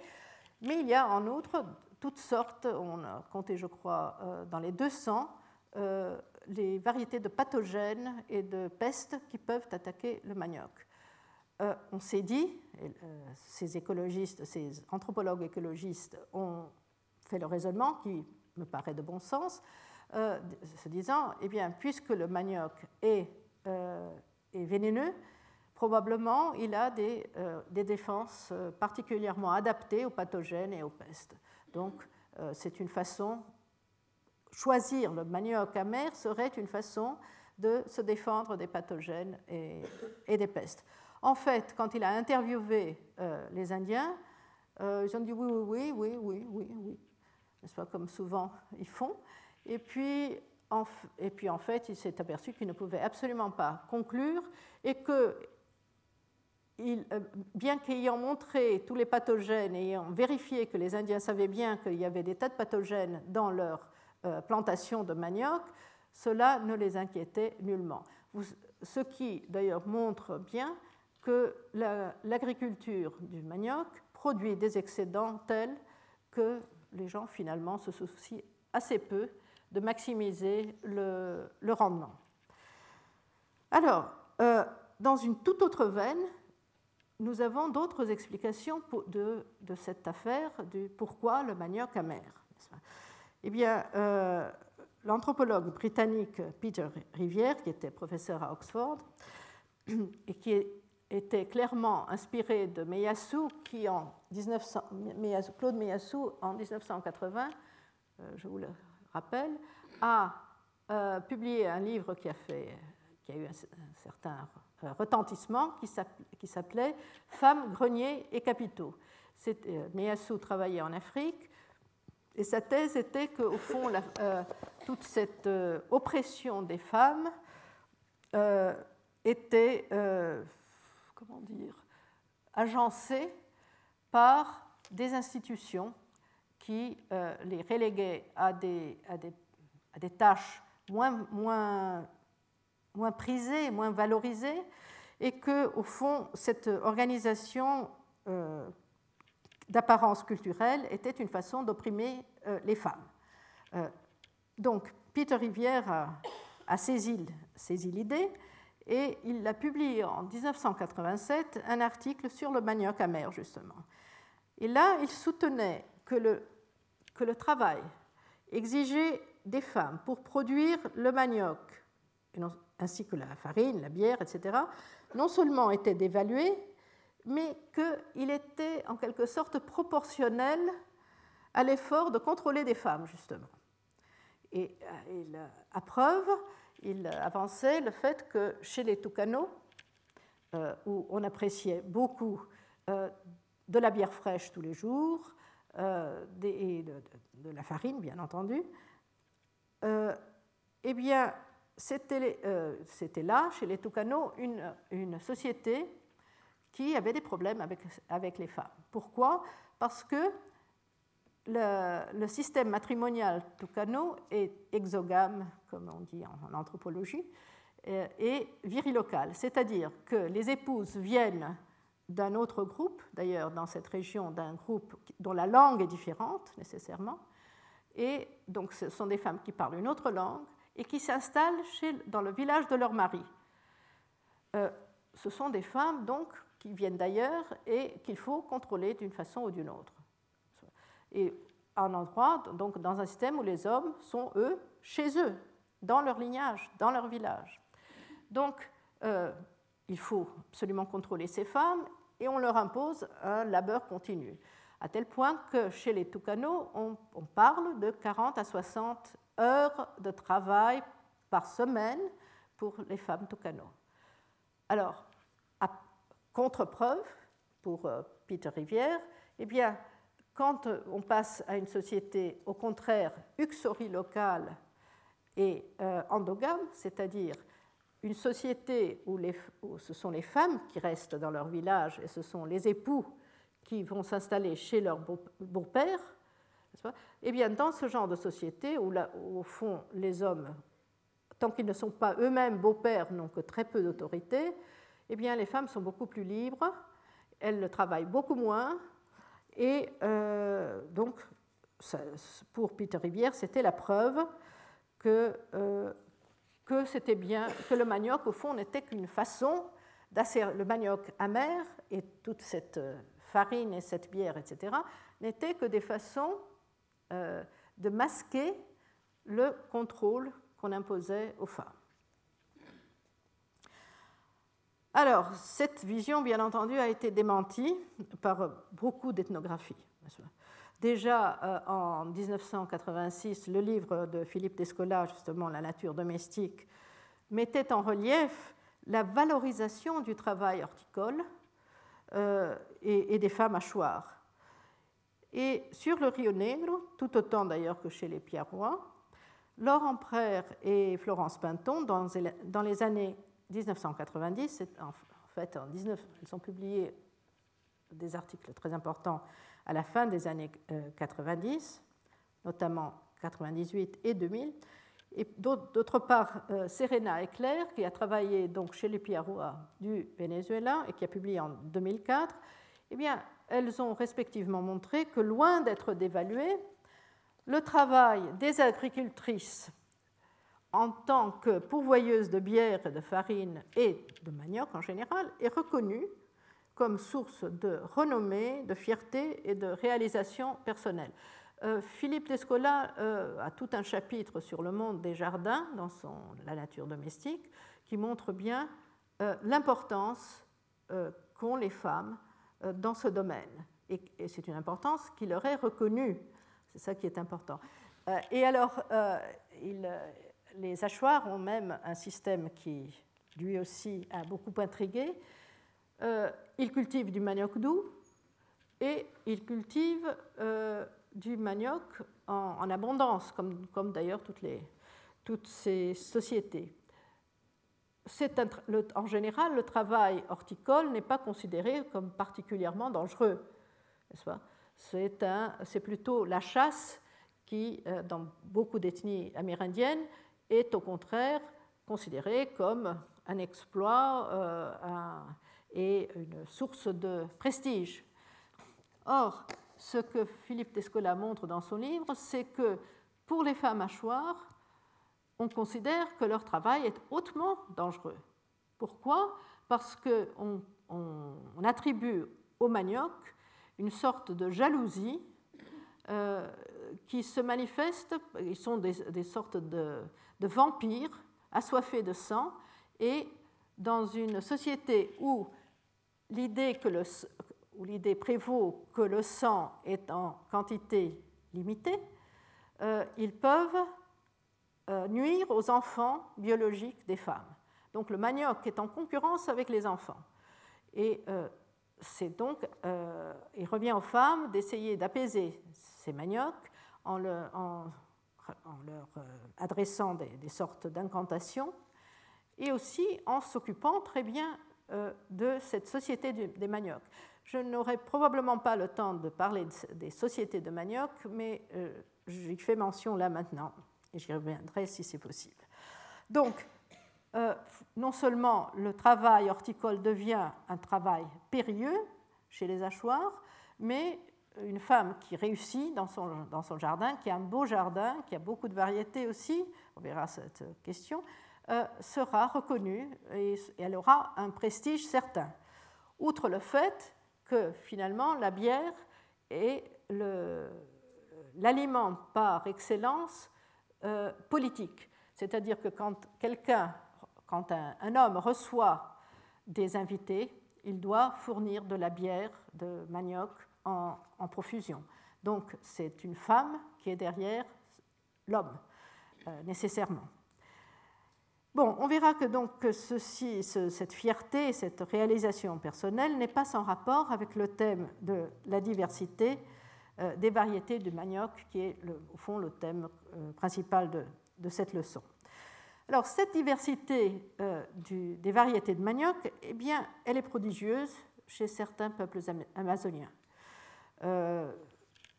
Mais il y a en outre toutes sortes, on a compté, je crois, euh, dans les 200, euh, les variétés de pathogènes et de pestes qui peuvent attaquer le manioc. Euh, on s'est dit, ces écologistes, ces anthropologues écologistes ont fait le raisonnement qui me paraît de bon sens, se disant, eh bien, puisque le manioc est, vénéneux, probablement il a des, défenses particulièrement adaptées aux pathogènes et aux pestes. Donc, c'est une façon, choisir le manioc amer serait une façon de se défendre des pathogènes et des pestes. En fait, quand il a interviewé euh, les Indiens, euh, ils ont dit oui, oui, oui, oui, oui, oui, N'est-ce pas comme souvent ils font. Et puis, et puis, en fait, il s'est aperçu qu'il ne pouvait absolument pas conclure et que, euh, bien qu'ayant montré tous les pathogènes ayant vérifié que les Indiens savaient bien qu'il y avait des tas de pathogènes dans leur plantations de manioc, cela ne les inquiétait nullement. Ce qui d'ailleurs montre bien que l'agriculture du manioc produit des excédents tels que les gens finalement se soucient assez peu de maximiser le, rendement. Alors, euh, dans une toute autre veine, nous avons d'autres explications de, cette affaire, du pourquoi le manioc amer. Eh bien, euh, l'anthropologue britannique Peter Rivière, qui était professeur à Oxford, et qui était clairement inspiré de Meyassou, qui en 1900, Claude Meyassou, en 1980, euh, je vous le rappelle, a euh, publié un livre qui a, fait, qui a eu un, certain euh, retentissement, qui s'appelait Femmes, greniers et capitaux. Meyassou travaillait en Afrique, et sa thèse était qu'au fond, toute cette oppression des femmes était comment dire, agencées par des institutions qui euh, les reléguaient à des, tâches moins, moins, prisées, moins valorisées, et que, au fond, cette organisation euh, d'apparence culturelle était une façon d'opprimer euh, les femmes. donc, Peter Rivière a, saisi, l'idée et il a publié en 1987 un article sur le manioc amer, justement. Et là, il soutenait que le travail exigé des femmes pour produire le manioc, ainsi que la farine, la bière, etc., non seulement était dévalué, mais qu'il était en quelque sorte proportionnel à l'effort de contrôler des femmes, justement. Et, et à preuve, il avançait le fait que chez les Toucanos, euh, où on appréciait beaucoup euh, de la bière fraîche tous les jours, euh, et de, la farine, bien entendu, eh bien, c'était là, chez les Toucanos, une, société qui avait des problèmes avec, les femmes. Pourquoi? Parce que le, système matrimonial Tucano est exogame, comme on dit en, anthropologie, euh, et virilocal, c'est-à-dire que les épouses viennent d'un autre groupe, d'ailleurs dans cette région d'un groupe dont la langue est différente nécessairement, et donc ce sont des femmes qui parlent une autre langue et qui s'installent dans le village de leur mari. Euh, ce sont des femmes donc qui viennent d'ailleurs et qu'il faut contrôler d'une façon ou d'une autre et un endroit, donc dans un système où les hommes sont, eux, chez eux, dans leur lignage, dans leur village. Donc, euh, il faut absolument contrôler ces femmes et on leur impose un labeur continu, à tel point que chez les Toucanos, on, parle de 40 à 60 heures de travail par semaine pour les femmes Toucanos. Alors, à contre-preuve, pour euh, Peter Rivière, eh bien, quand on passe à une société, au contraire, uxorilocale et euh, endogame, c'est-à-dire une société où, ce sont les femmes qui restent dans leur village et ce sont les époux qui vont s'installer chez leur beau-père, eh bien, dans ce genre de société où, au fond, les hommes, tant qu'ils ne sont pas eux-mêmes beaux-pères, n'ont que très peu d'autorité, eh bien, les femmes sont beaucoup plus libres, elles travaillent beaucoup moins, et euh, donc, pour Peter Rivière, c'était la preuve que, euh, que c'était bien, que le manioc, au fond, n'était qu'une façon le manioc amer et toute cette euh, farine et cette bière, etc., n'étaient que des façons de masquer le contrôle qu'on imposait aux femmes. Alors, cette vision, bien entendu, a été démentie par beaucoup d'ethnographies. Déjà euh, en 1986, le livre de Philippe Descola, justement La nature domestique, mettait en relief la valorisation du travail horticole euh, et, des femmes à Et sur le Rio Negro, tout autant d'ailleurs que chez les Pierrois, Laurent Prère et Florence Pinton, dans les années 1990, en fait, en 19, ils ont publié des articles très importants à la fin des années 90, euh, notamment 98 et 2000. Et d'autre part, Serena Eclair, qui a travaillé chez les Piarua du Venezuela et qui a publié en 2004, eh elles ont respectivement montré que loin d'être dévalué, le travail des agricultrices en tant que pourvoyeuses de bière de farine et de manioc en général est reconnu comme source de renommée, de fierté et de réalisation personnelle. Euh, Philippe Descola euh, a tout un chapitre sur le monde des jardins dans son La nature domestique qui montre bien euh, l'importance qu'ont les femmes dans ce domaine. Et, c'est une importance qui leur est reconnue. C'est ça qui est important. et alors, les hachoirs ont même un système qui, lui aussi, a beaucoup intrigué. Ils cultivent du manioc doux et ils cultivent du manioc en, abondance, comme, comme d'ailleurs toutes, toutes ces sociétés. en général, le travail horticole n'est pas considéré comme particulièrement dangereux. C'est plutôt la chasse qui, euh, dans beaucoup d'ethnies amérindiennes, est au contraire considéré comme un exploit euh, et une source de prestige. Or, ce que Philippe Descola montre dans son livre, c'est que pour les femmes hachoirs, on considère que leur travail est hautement dangereux. Pourquoi? Parce qu'on on, attribue au manioc une sorte de jalousie euh, qui se manifeste, ils sont des sortes de, de vampires assoiffés de sang et dans une société où l'idée que le, où l'idée prévaut que le sang est en quantité limitée, euh, ils peuvent euh, nuire aux enfants biologiques des femmes. Donc le manioc est en concurrence avec les enfants. Et euh, c'est donc, il revient aux femmes d'essayer d'apaiser ces maniocs en, le, en en leur adressant des, sortes d'incantations, et aussi en s'occupant très bien de cette société des maniocs. Je n'aurai probablement pas le temps de parler des sociétés de manioc, mais euh, j'y fais mention là maintenant, et j'y reviendrai si c'est possible. Donc, non seulement le travail horticole devient un travail périlleux chez les hachoirs, mais une femme qui réussit dans son, dans son jardin, qui a un beau jardin, qui a beaucoup de variétés aussi, on verra cette question, euh, sera reconnue et, elle aura un prestige certain. Outre le fait que finalement la bière est l'aliment par excellence euh, politique. C'est-à-dire que quand quelqu'un, un homme reçoit des invités, il doit fournir de la bière de manioc en, profusion. Donc c'est une femme qui est derrière l'homme, euh, nécessairement. On verra que donc cette fierté, cette réalisation personnelle n'est pas sans rapport avec le thème de la diversité euh, des variétés du manioc, qui est au fond le thème euh, principal de, cette leçon. Alors cette diversité des variétés de manioc, eh bien, elle est prodigieuse chez certains peuples amazoniens. Euh,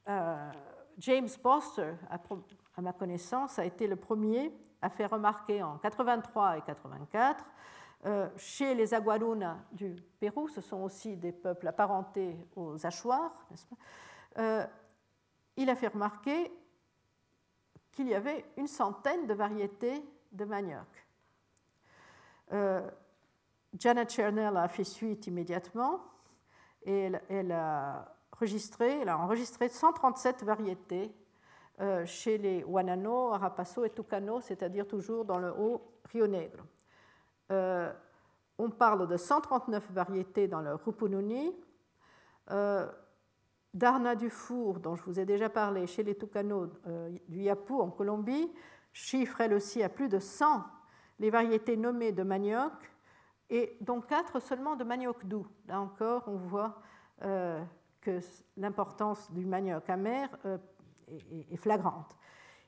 euh, James Foster, à, ma connaissance, a été le premier à faire remarquer en 83 et 84 euh, chez les Aguaruna du Pérou, ce sont aussi des peuples apparentés aux Achuars, il a fait remarquer qu'il y avait une centaine de variétés de manioc. Janet Chernell a fait suite immédiatement et elle a elle a enregistré 137 variétés euh, chez les Wanano, Arapaso et Tucano, c'est-à-dire toujours dans le haut Rio Negro. Euh, on parle de 139 variétés dans le Rupununi. Euh, Darna du Four, dont je vous ai déjà parlé, chez les Tucano du Yapu en Colombie, chiffre elle aussi à plus de 100 les variétés nommées de manioc, et dont 4 seulement de manioc doux. Là encore, on voit que l'importance du manioc amer euh, est flagrante.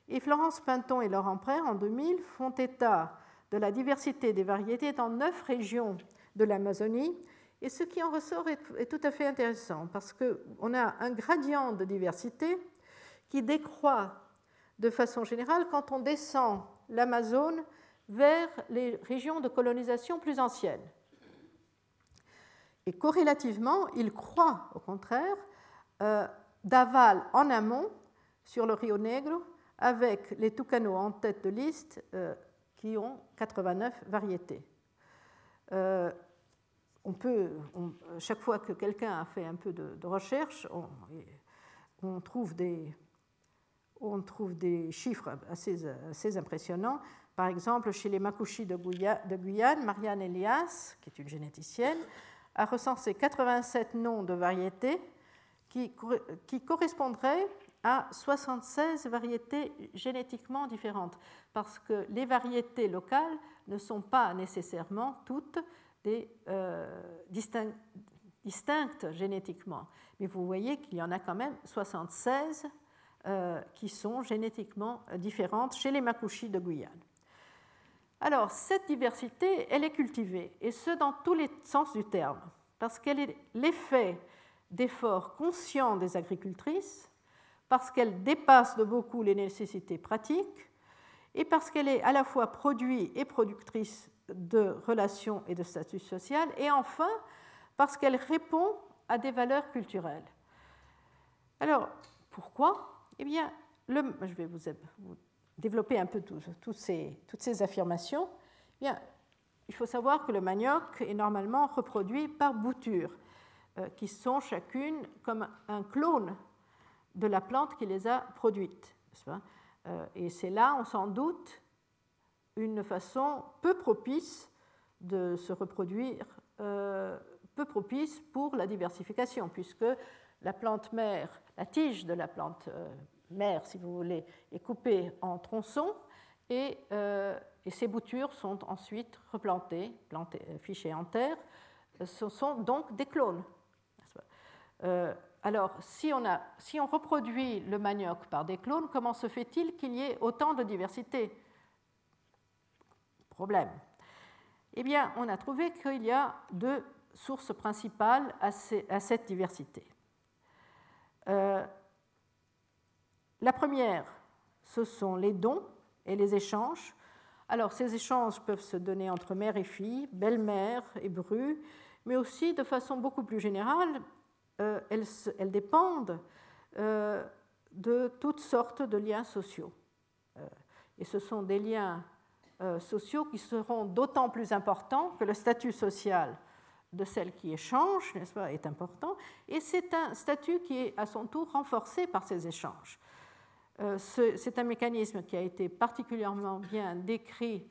Et Florence Pinton et Laurent Prère, en 2000, font état de la diversité des variétés dans neuf régions de l'Amazonie. Et ce qui en ressort est, tout à fait intéressant parce qu'on a un gradient de diversité qui décroît de façon générale quand on descend l'Amazone vers les régions de colonisation plus anciennes. Et corrélativement, il croît au contraire euh, d'aval en amont sur le Rio Negro avec les Tucano en tête de liste euh, qui ont 89 variétés. Euh, chaque fois que quelqu'un a fait un peu de, recherche, on, trouve des, chiffres assez, assez, impressionnants. Par exemple, chez les Makushi de, Guyane, Marianne Elias, qui est une généticienne, a recensé 87 noms de variétés qui, correspondraient à 76 variétés génétiquement différentes, parce que les variétés locales ne sont pas nécessairement toutes euh, distinctes génétiquement. Mais vous voyez qu'il y en a quand même 76 euh, qui sont génétiquement différentes chez les Makushi de Guyane. Alors, cette diversité, elle est cultivée, et ce, dans tous les sens du terme, parce qu'elle est l'effet d'efforts conscients des agricultrices, parce qu'elle dépasse de beaucoup les nécessités pratiques, et parce qu'elle est à la fois produit et productrice de relations et de statut social, et enfin parce qu'elle répond à des valeurs culturelles. Alors, pourquoi? Eh bien, le, je vais vous, développer un peu toutes ces affirmations. Eh bien, il faut savoir que le manioc est normalement reproduit par boutures, euh, qui sont chacune comme un clone de la plante qui les a produites. Euh, et c'est là, on s'en doute, une façon peu propice de se reproduire, euh, peu propice pour la diversification, puisque la plante mère, la tige de la plante mère, si vous voulez, est coupée en tronçons et, euh, ces boutures sont ensuite replantées, plantées, fichées en terre. Ce sont donc des clones. alors, si on, reproduit le manioc par des clones, comment se fait-il qu'il y ait autant de diversité? Problème Eh bien, on a trouvé qu'il y a deux sources principales à, cette diversité. Euh, la première, ce sont les dons et les échanges. Alors, ces échanges peuvent se donner entre mère et fille, belle-mère et bru, mais aussi de façon beaucoup plus générale, euh, elles, dépendent euh, de toutes sortes de liens sociaux. et ce sont des liens euh, sociaux qui seront d'autant plus importants que le statut social de celle qui échange n'est-ce pas, est important, et c'est un statut qui est à son tour renforcé par ces échanges. Euh, c'est un mécanisme qui a été particulièrement bien décrit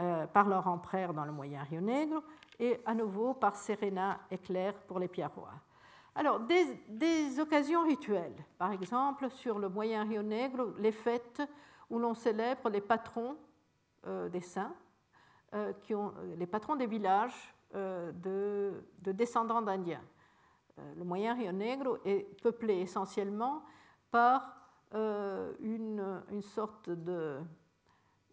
euh, par Laurent Prère dans le Moyen Rio Negro et à nouveau par Serena Eclair pour les Pierrois. Alors, des, occasions rituelles, par exemple sur le Moyen Rio Negro, les fêtes où l'on célèbre les patrons euh, des saints, qui ont, les patrons des villages de, descendants d'Indiens. le moyen Rio Negro est peuplé essentiellement par une, sorte de,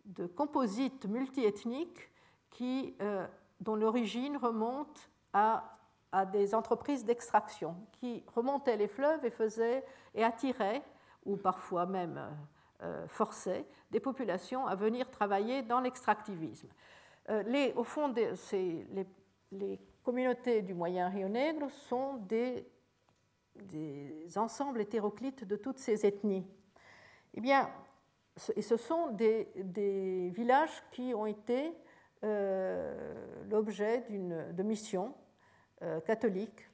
de composite multiethnique qui, dont l'origine remonte à, à, des entreprises d'extraction qui remontaient les fleuves et, faisaient, et attiraient, ou parfois même euh, forçait des populations à venir travailler dans l'extractivisme. Euh, au fond, les, communautés du Moyen Rio Negro sont des, ensembles hétéroclites de toutes ces ethnies. Eh bien, et ce sont des, villages qui ont été euh, l'objet de missions catholiques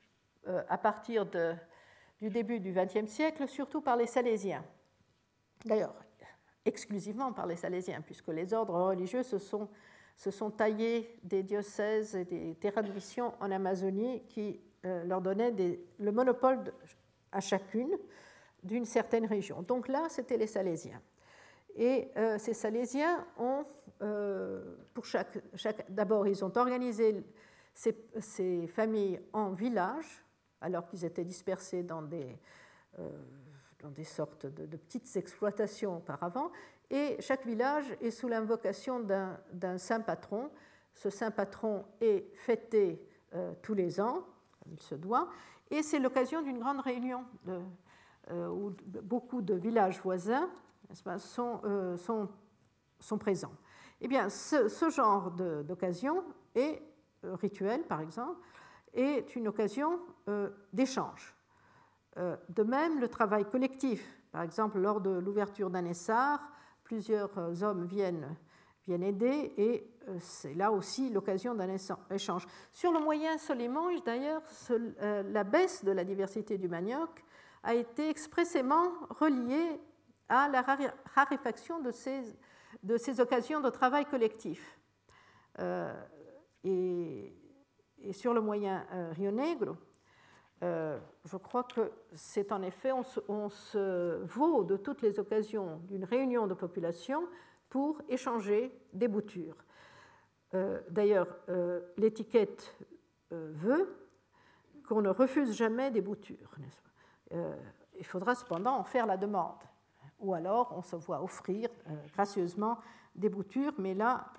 à partir du début du XXe siècle, surtout par les Salésiens d'ailleurs exclusivement par les Salésiens, puisque les ordres religieux se sont taillés des diocèses et des terrains de mission en Amazonie qui euh, leur donnaient le monopole à chacune d'une certaine région. Donc là, c'était les Salésiens. Et euh, ces Salésiens ont, euh, pour chaque, d'abord, ils ont organisé ces, familles en villages, alors qu'ils étaient dispersés dans des dans des sortes de, petites exploitations auparavant, et chaque village est sous l'invocation d'un saint patron. Ce saint patron est fêté tous les ans, il se doit, et c'est l'occasion d'une grande réunion euh, où beaucoup de villages voisins sont, sont, présents. Eh bien, ce, genre d'occasion est rituel, par exemple, est une occasion d'échange. De même, le travail collectif, par exemple, lors de l'ouverture d'un essar, plusieurs hommes viennent viennent aider et euh, c'est là aussi l'occasion d'un échange. Sur le moyen Solimange, d'ailleurs, euh, la baisse de la diversité du manioc a été expressément reliée à la raréfaction de ces, occasions de travail collectif. Euh, et, sur le moyen Rio Negro, je crois que c'est en effet, on se vaut de toutes les occasions d'une réunion de population pour échanger des boutures. Euh, d'ailleurs, euh, l'étiquette euh, veut qu'on ne refuse jamais des boutures. il faudra cependant en faire la demande. Ou alors on se voit offrir gracieusement des boutures, mais là,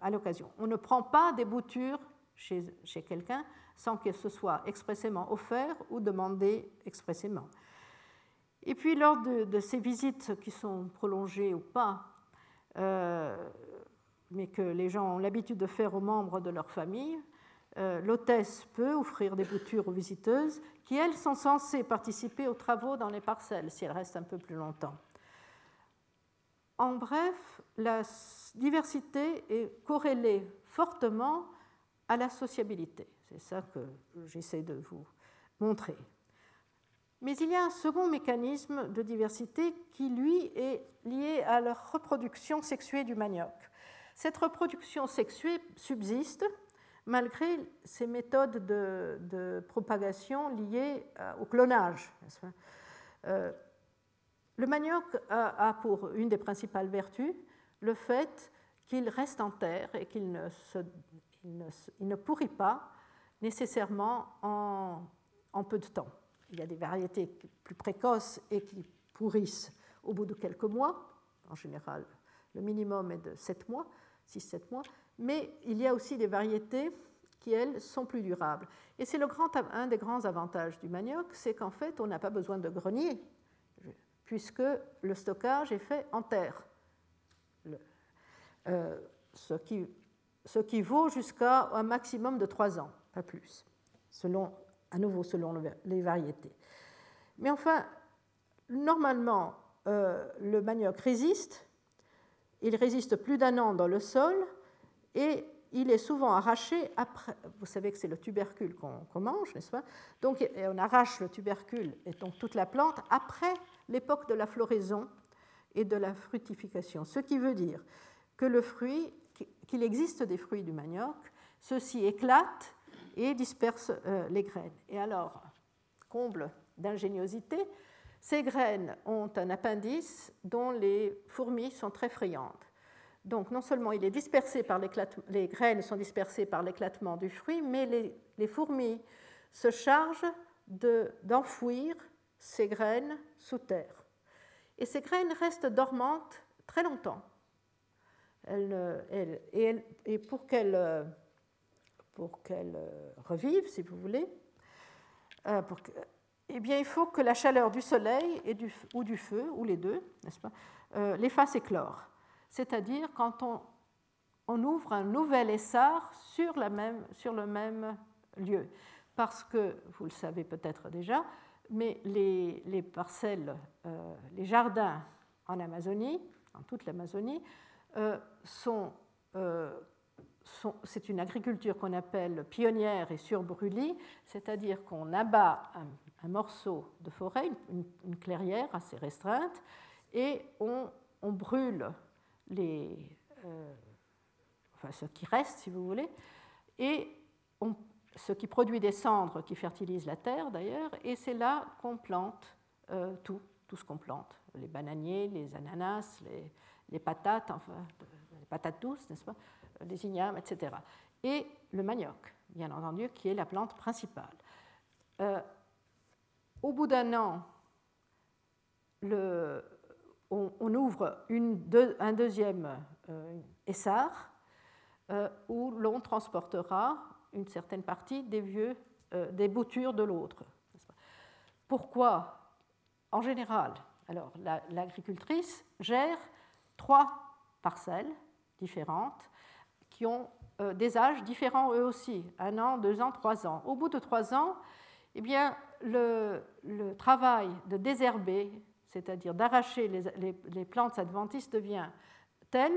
à l'occasion. On ne prend pas des boutures chez, quelqu'un sans qu'elles se soient expressément offert ou demandé expressément. Et puis, lors de, ces visites qui sont prolongées ou pas mais que les gens ont l'habitude de faire aux membres de leur famille, euh, l'hôtesse peut offrir des boutures aux visiteuses qui, elles, sont censées participer aux travaux dans les parcelles si elles restent un peu plus longtemps. En bref, la diversité est corrélée fortement à la sociabilité. C'est ça que j'essaie de vous montrer. Mais il y a un second mécanisme de diversité qui, lui, est lié à la reproduction sexuée du manioc. Cette reproduction sexuée subsiste malgré ces méthodes de, propagation liées euh, au clonage. Euh, le manioc a, pour une des principales vertus le fait qu'il reste en terre et qu'il ne, ne, pourrit pas nécessairement en peu de temps. Il y a des variétés plus précoces et qui pourrissent au bout de quelques mois. En général, le minimum est de 7 mois, 6-7 mois. Mais il y a aussi des variétés qui, elles, sont plus durables. Et c'est un des grands avantages du manioc, c'est qu'en fait, on n'a pas besoin de grenier, puisque le stockage est fait en terre. Euh, ce, qui, ce qui vaut jusqu'à un maximum de 3 ans, pas plus, selon à nouveau selon les variétés. Mais enfin, normalement, euh, le manioc résiste, il résiste plus d'un an dans le sol et il est souvent arraché après. Vous savez que c'est le tubercule qu'on mange, n'est-ce pas? Donc on arrache le tubercule et donc toute la plante après l'époque de la floraison et de la fructification. Ce qui veut dire que le fruit, qu'il existe des fruits du manioc, ceux-ci éclatent et disperse euh, les graines. Et alors, comble d'ingéniosité, ces graines ont un appendice dont les fourmis sont très friandes. Donc non seulement il est dispersé par les graines sont dispersées par l'éclatement du fruit, mais les, fourmis se chargent d'enfouir ces graines sous terre. Et ces graines restent dormantes très longtemps. Et, pour qu'elles euh, pour qu'elle euh, revive, si vous voulez, euh, eh bien, il faut que la chaleur du soleil et du, ou du feu, ou les deux, n'est-ce pas, euh, les fasse éclore. C'est-à-dire quand on, on, ouvre un nouvel essar sur, la même, sur le même lieu. Parce que, vous le savez peut-être déjà, mais les, les parcelles, les jardins en Amazonie, en toute l'Amazonie, sont c'est une agriculture qu'on appelle pionnière et surbrûlie, c'est-à-dire qu'on abat un, morceau de forêt, une, clairière assez restreinte, et on, brûle les, euh, enfin, ce qui reste, si vous voulez, et ce qui produit des cendres qui fertilisent la terre d'ailleurs, et c'est là qu'on plante euh, tout, tout ce qu'on plante, les bananiers, les ananas, les patates, enfin, les patates douces, n'est-ce pas? Les ignames, etc. Et le manioc, bien entendu, qui est la plante principale. Euh, au bout d'un an, on, ouvre un deuxième euh, essar euh, où l'on transportera une certaine partie des, vieux, des boutures de l'autre. Pourquoi? En général, alors l'agricultrice gère trois parcelles différentes qui ont euh, des âges différents eux aussi, un an, deux ans, trois ans. Au bout de trois ans, eh bien, le, travail de désherber, c'est-à-dire d'arracher les, plantes adventices, devient tel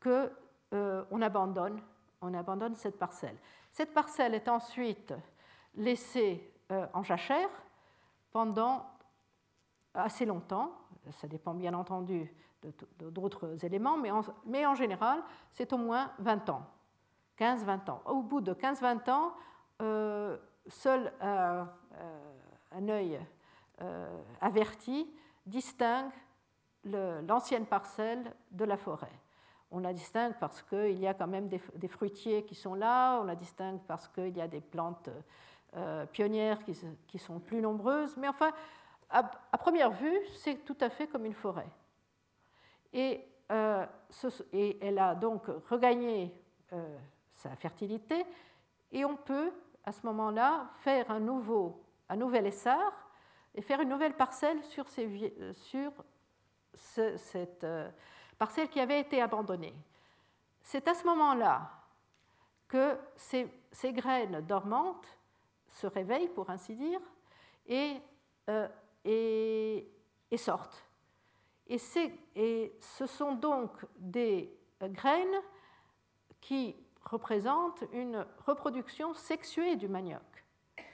qu'on euh, abandonne, on abandonne cette parcelle. Cette parcelle est ensuite laissée euh, en jachère pendant assez longtemps. Ça dépend bien entendu d'autres éléments, mais en, général, c'est au moins 20 ans. 15-20 ans. Au bout de 15-20 ans, euh, seul un, œil euh, averti distingue l'ancienne parcelle de la forêt. On la distingue parce qu'il y a quand même des, fruitiers qui sont là, on la distingue parce qu'il y a des plantes euh, pionnières qui, sont plus nombreuses, mais enfin, à, première vue, c'est tout à fait comme une forêt. Et, et elle a donc regagné sa fertilité, et on peut à ce moment-là faire un, nouveau, un nouvel essar et faire une nouvelle parcelle sur, sur cette euh, parcelle qui avait été abandonnée. C'est à ce moment-là que ces, graines dormantes se réveillent, pour ainsi dire, euh, et sortent. Et, ce sont donc des graines qui représente une reproduction sexuée du manioc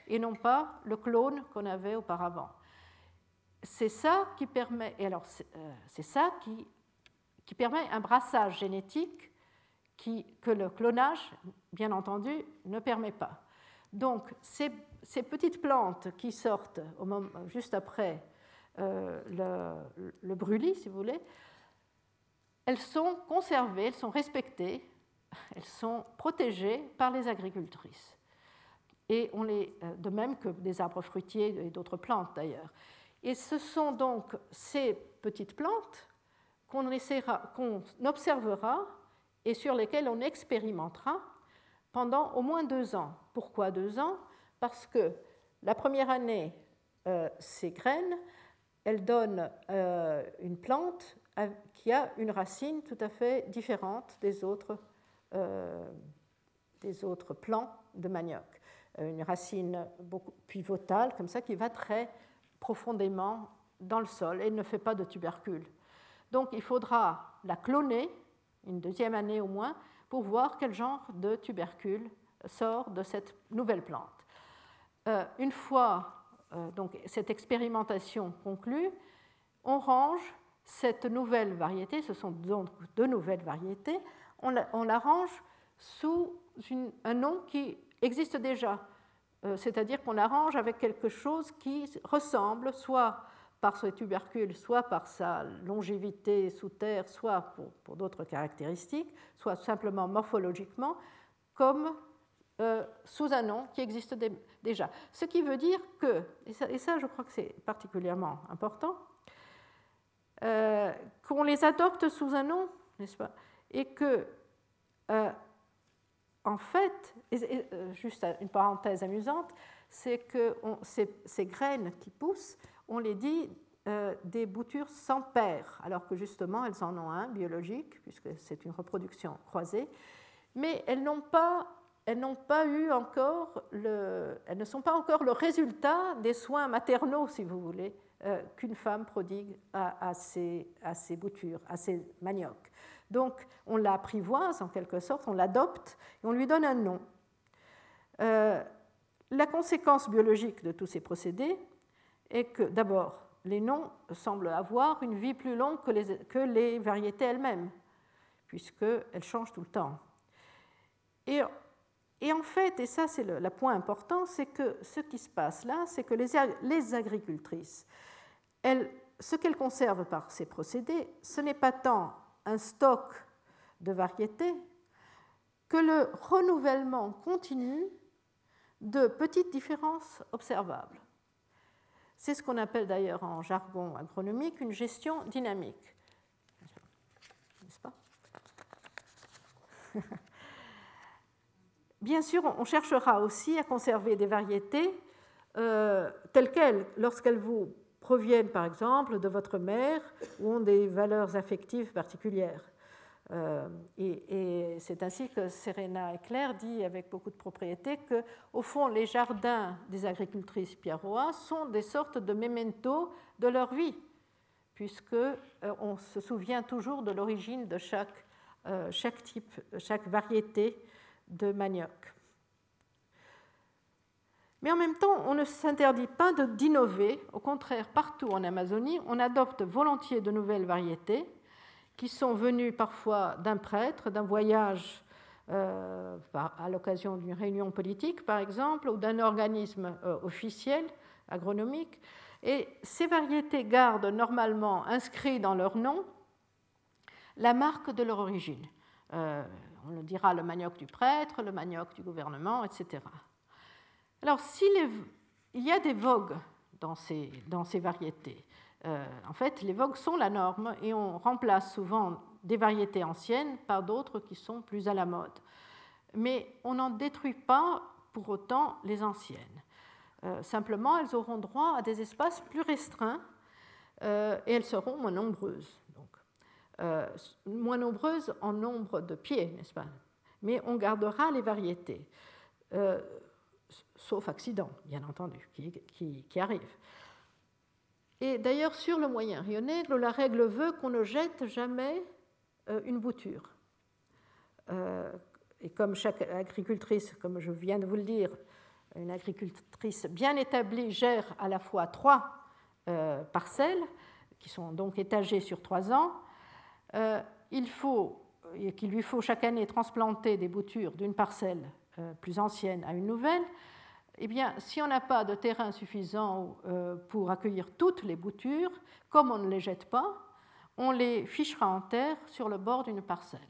et non pas le clone qu'on avait auparavant. C'est ça qui permet, et alors euh, c'est ça qui, qui permet un brassage génétique que le clonage, bien entendu, ne permet pas. Donc ces, petites plantes qui sortent juste après le, le brûlis, si vous voulez, elles sont conservées, elles sont respectées elles sont protégées par les agricultrices. Et on les, euh, de même que des arbres fruitiers et d'autres plantes d'ailleurs. Et ce sont donc ces petites plantes qu'on qu'on observera et sur lesquelles on expérimentera pendant au moins deux ans. Pourquoi deux ans? Parce que la première année, euh, ces graines, elles donnent euh, une plante qui a une racine tout à fait différente des autres euh, des autres plants de manioc. Euh, une racine beaucoup pivotale, comme ça, qui va très profondément dans le sol et ne fait pas de tubercules. Donc il faudra la cloner, une deuxième année au moins, pour voir quel genre de tubercule sort de cette nouvelle plante. Une fois donc, cette expérimentation conclue, on range cette nouvelle variété, ce sont donc deux nouvelles variétés, on l'arrange sous un nom qui existe déjà. Euh, c'est-à-dire qu'on l'arrange avec quelque chose qui ressemble, soit par ses tubercules, soit par sa longévité sous terre, soit pour, d'autres caractéristiques, soit simplement morphologiquement, comme sous un nom qui existe déjà. Ce qui veut dire que, et ça, je crois que c'est particulièrement important, euh, qu'on les adopte sous un nom, n'est-ce pas? Et que, euh, en fait, euh, juste une parenthèse amusante, c'est que ces, graines qui poussent, on les dit des boutures sans père, alors que justement elles en ont un biologique, puisque c'est une reproduction croisée, mais elles n'ont pas, elles ne sont pas encore le résultat des soins maternaux, si vous voulez, qu'une femme prodigue à, à, ses, à ses boutures, à ses maniocs. Donc on l'apprivoise en quelque sorte, on l'adopte et on lui donne un nom. Euh, la conséquence biologique de tous ces procédés est que d'abord, les noms semblent avoir une vie plus longue que les, variétés elles-mêmes, puisqu'elles changent tout le temps. Et, en fait, et ça c'est le, point important, c'est que ce qui se passe là, c'est que les, agricultrices, ce qu'elles conservent par ces procédés, ce n'est pas tant un stock de variétés que le renouvellement continu de petites différences observables. C'est ce qu'on appelle d'ailleurs en jargon agronomique une gestion dynamique. N'est-ce pas? Bien sûr, on cherchera aussi à conserver des variétés euh, telles quelles lorsqu'elles vous proviennent par exemple de votre mère ou ont des valeurs affectives particulières. Euh, et, c'est ainsi que Serena Eclair dit avec beaucoup de propriété que, au fond, les jardins des agricultrices Pierrois sont des sortes de memento de leur vie, puisque euh, on se souvient toujours de l'origine de chaque, euh, chaque type, chaque variété de manioc. Mais en même temps, on ne s'interdit pas d'innover. Au contraire, partout en Amazonie, on adopte volontiers de nouvelles variétés qui sont venus parfois d'un prêtre, d'un voyage euh, à l'occasion d'une réunion politique, par exemple, ou d'un organisme euh, officiel agronomique. Et ces variétés gardent normalement inscrit dans leur nom la marque de leur origine. Euh, on le dira le manioc du prêtre, le manioc du gouvernement, etc. Alors, il y a des vogues dans ces, dans ces variétés, euh, en fait, les vogues sont la norme et on remplace souvent des variétés anciennes par d'autres qui sont plus à la mode. Mais on n'en détruit pas pour autant les anciennes. Euh, simplement, elles auront droit à des espaces plus restreints euh, et elles seront moins nombreuses. Moins nombreuses en nombre de pieds, n'est-ce pas? Mais on gardera les variétés, sauf accident, bien entendu, qui, arrive. Et d'ailleurs, sur le moyen Negro, la règle veut qu'on ne jette jamais euh, une bouture. Euh, et comme chaque agricultrice, comme je viens de vous le dire, une agricultrice bien établie gère à la fois trois euh, parcelles, qui sont donc étagées sur trois ans, il faut, qu'il lui faut chaque année transplanter des boutures d'une parcelle plus ancienne à une nouvelle, eh bien, si on n'a pas de terrain suffisant euh, pour accueillir toutes les boutures, comme on ne les jette pas, on les fichera en terre sur le bord d'une parcelle.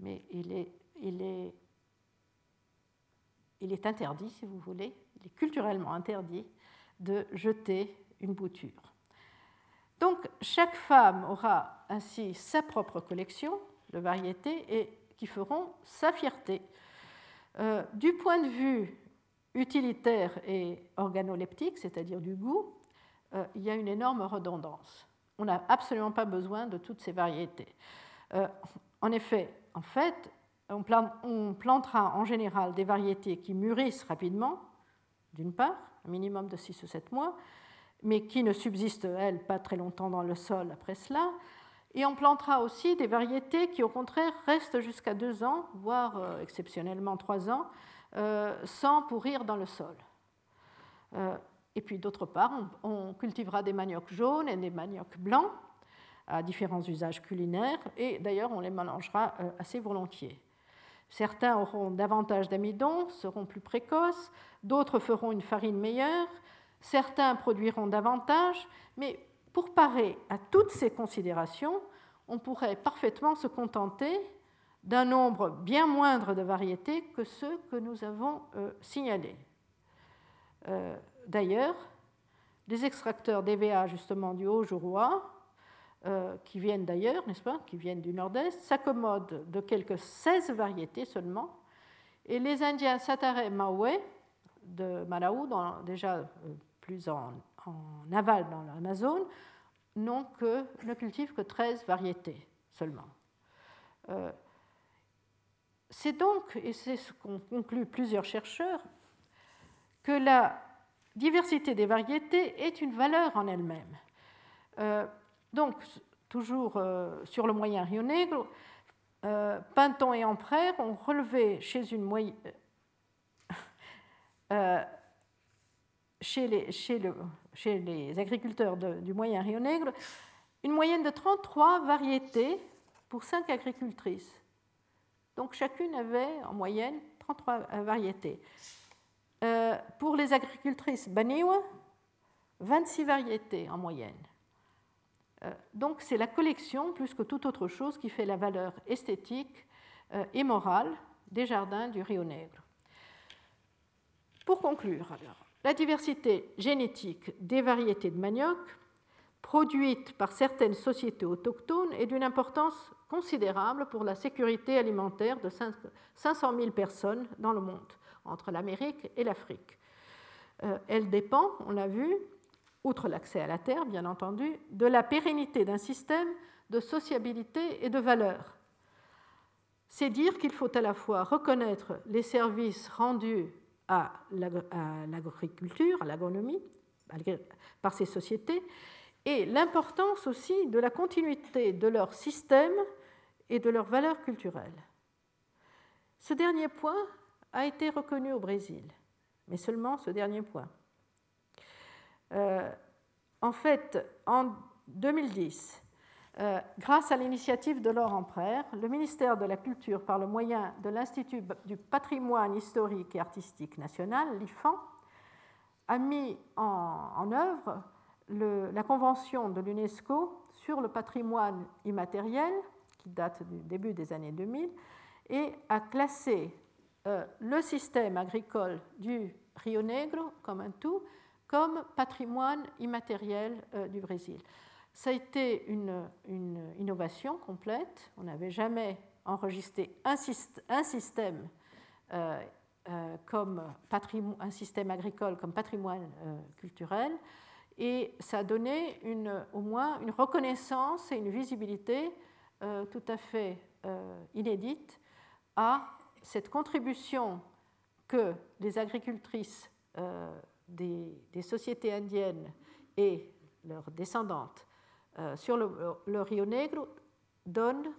Mais il est, il, est, il est interdit, si vous voulez, il est culturellement interdit de jeter une bouture. Donc, chaque femme aura ainsi sa propre collection de variétés et qui feront sa fierté. Euh, du point de vue utilitaire et organoleptique, c'est-à-dire du goût, euh, il y a une énorme redondance. On n'a absolument pas besoin de toutes ces variétés. Euh, en effet, en fait, on, plantera en général des variétés qui mûrissent rapidement, d'une part, un minimum de 6 ou 7 mois, mais qui ne subsistent, elles, pas très longtemps dans le sol après cela. Et on plantera aussi des variétés qui, au contraire, restent jusqu'à 2 ans, voire euh, exceptionnellement 3 ans, euh, sans pourrir dans le sol. Euh, et puis d'autre part, on, cultivera des maniocs jaunes et des maniocs blancs à différents usages culinaires, et d'ailleurs on les mélangera assez volontiers. Certains auront davantage d'amidon, seront plus précoces, d'autres feront une farine meilleure, certains produiront davantage, mais pour parer à toutes ces considérations, on pourrait parfaitement se contenter d'un nombre bien moindre de variétés que ceux que nous avons euh, signalés. Euh, d'ailleurs, des extracteurs d'EVA justement du Haut-Jourois, euh, qui viennent d'ailleurs, n'est-ce pas, qui viennent du nord-est, s'accommodent de quelques 16 variétés seulement, et les Indiens Satare Maoué de Malawi, déjà plus en, aval dans l'Amazone, que, ne cultivent que 13 variétés seulement. C'est donc, et c'est ce qu'ont conclu plusieurs chercheurs, que la diversité des variétés est une valeur en elle-même. Euh, donc, toujours euh, sur le moyen Rio Negro, euh, Pinton et Amprère ont relevé chez, une chez, les, agriculteurs du moyen Rio Negro une moyenne de 33 variétés pour 5 agricultrices. Donc chacune avait en moyenne 33 variétés. Euh, pour les agricultrices Baniwa, 26 variétés en moyenne. Euh, donc c'est la collection, plus que toute autre chose, qui fait la valeur esthétique euh, et morale des jardins du Rio Negro. Pour conclure, alors, la diversité génétique des variétés de manioc produite par certaines sociétés autochtones est d'une importance considérable pour la sécurité alimentaire de 500 000 personnes dans le monde, entre l'Amérique et l'Afrique. Euh, elle dépend, on l'a vu, outre l'accès à la terre, bien entendu, de la pérennité d'un système de sociabilité et de valeurs. C'est dire qu'il faut à la fois reconnaître les services rendus à l'agriculture, à l'agronomie, par ces sociétés, et l'importance aussi de la continuité de leur système et de leurs valeurs culturelles. Ce dernier point a été reconnu au Brésil, mais seulement ce dernier point. Euh, en fait, en 2010, euh, grâce à l'initiative de Laurent Prère, le ministère de la Culture, par le moyen de l'Institut du patrimoine historique et artistique national, l'IFAN, a mis en, œuvre la Convention de l'UNESCO sur le patrimoine immatériel, qui date du début des années 2000, et a classé euh, le système agricole du Rio Negro comme un tout, comme patrimoine immatériel euh, du Brésil. Ça a été une, innovation complète. On n'avait jamais enregistré un, système euh, comme un système agricole comme patrimoine culturel et ça a donné une, au moins une reconnaissance et une visibilité tout à fait inédite à cette contribution que les agricultrices euh, des, sociétés indiennes et leurs descendantes euh, sur le, Rio Negro donnent,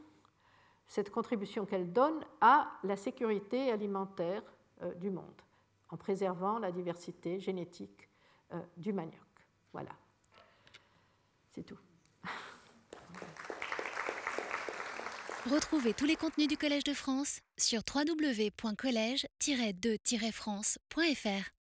cette contribution qu'elles donnent à la sécurité alimentaire euh, du monde, en préservant la diversité génétique du manioc. Voilà. C'est tout. Retrouvez tous les contenus du Collège de France sur www.colège-2-france.fr.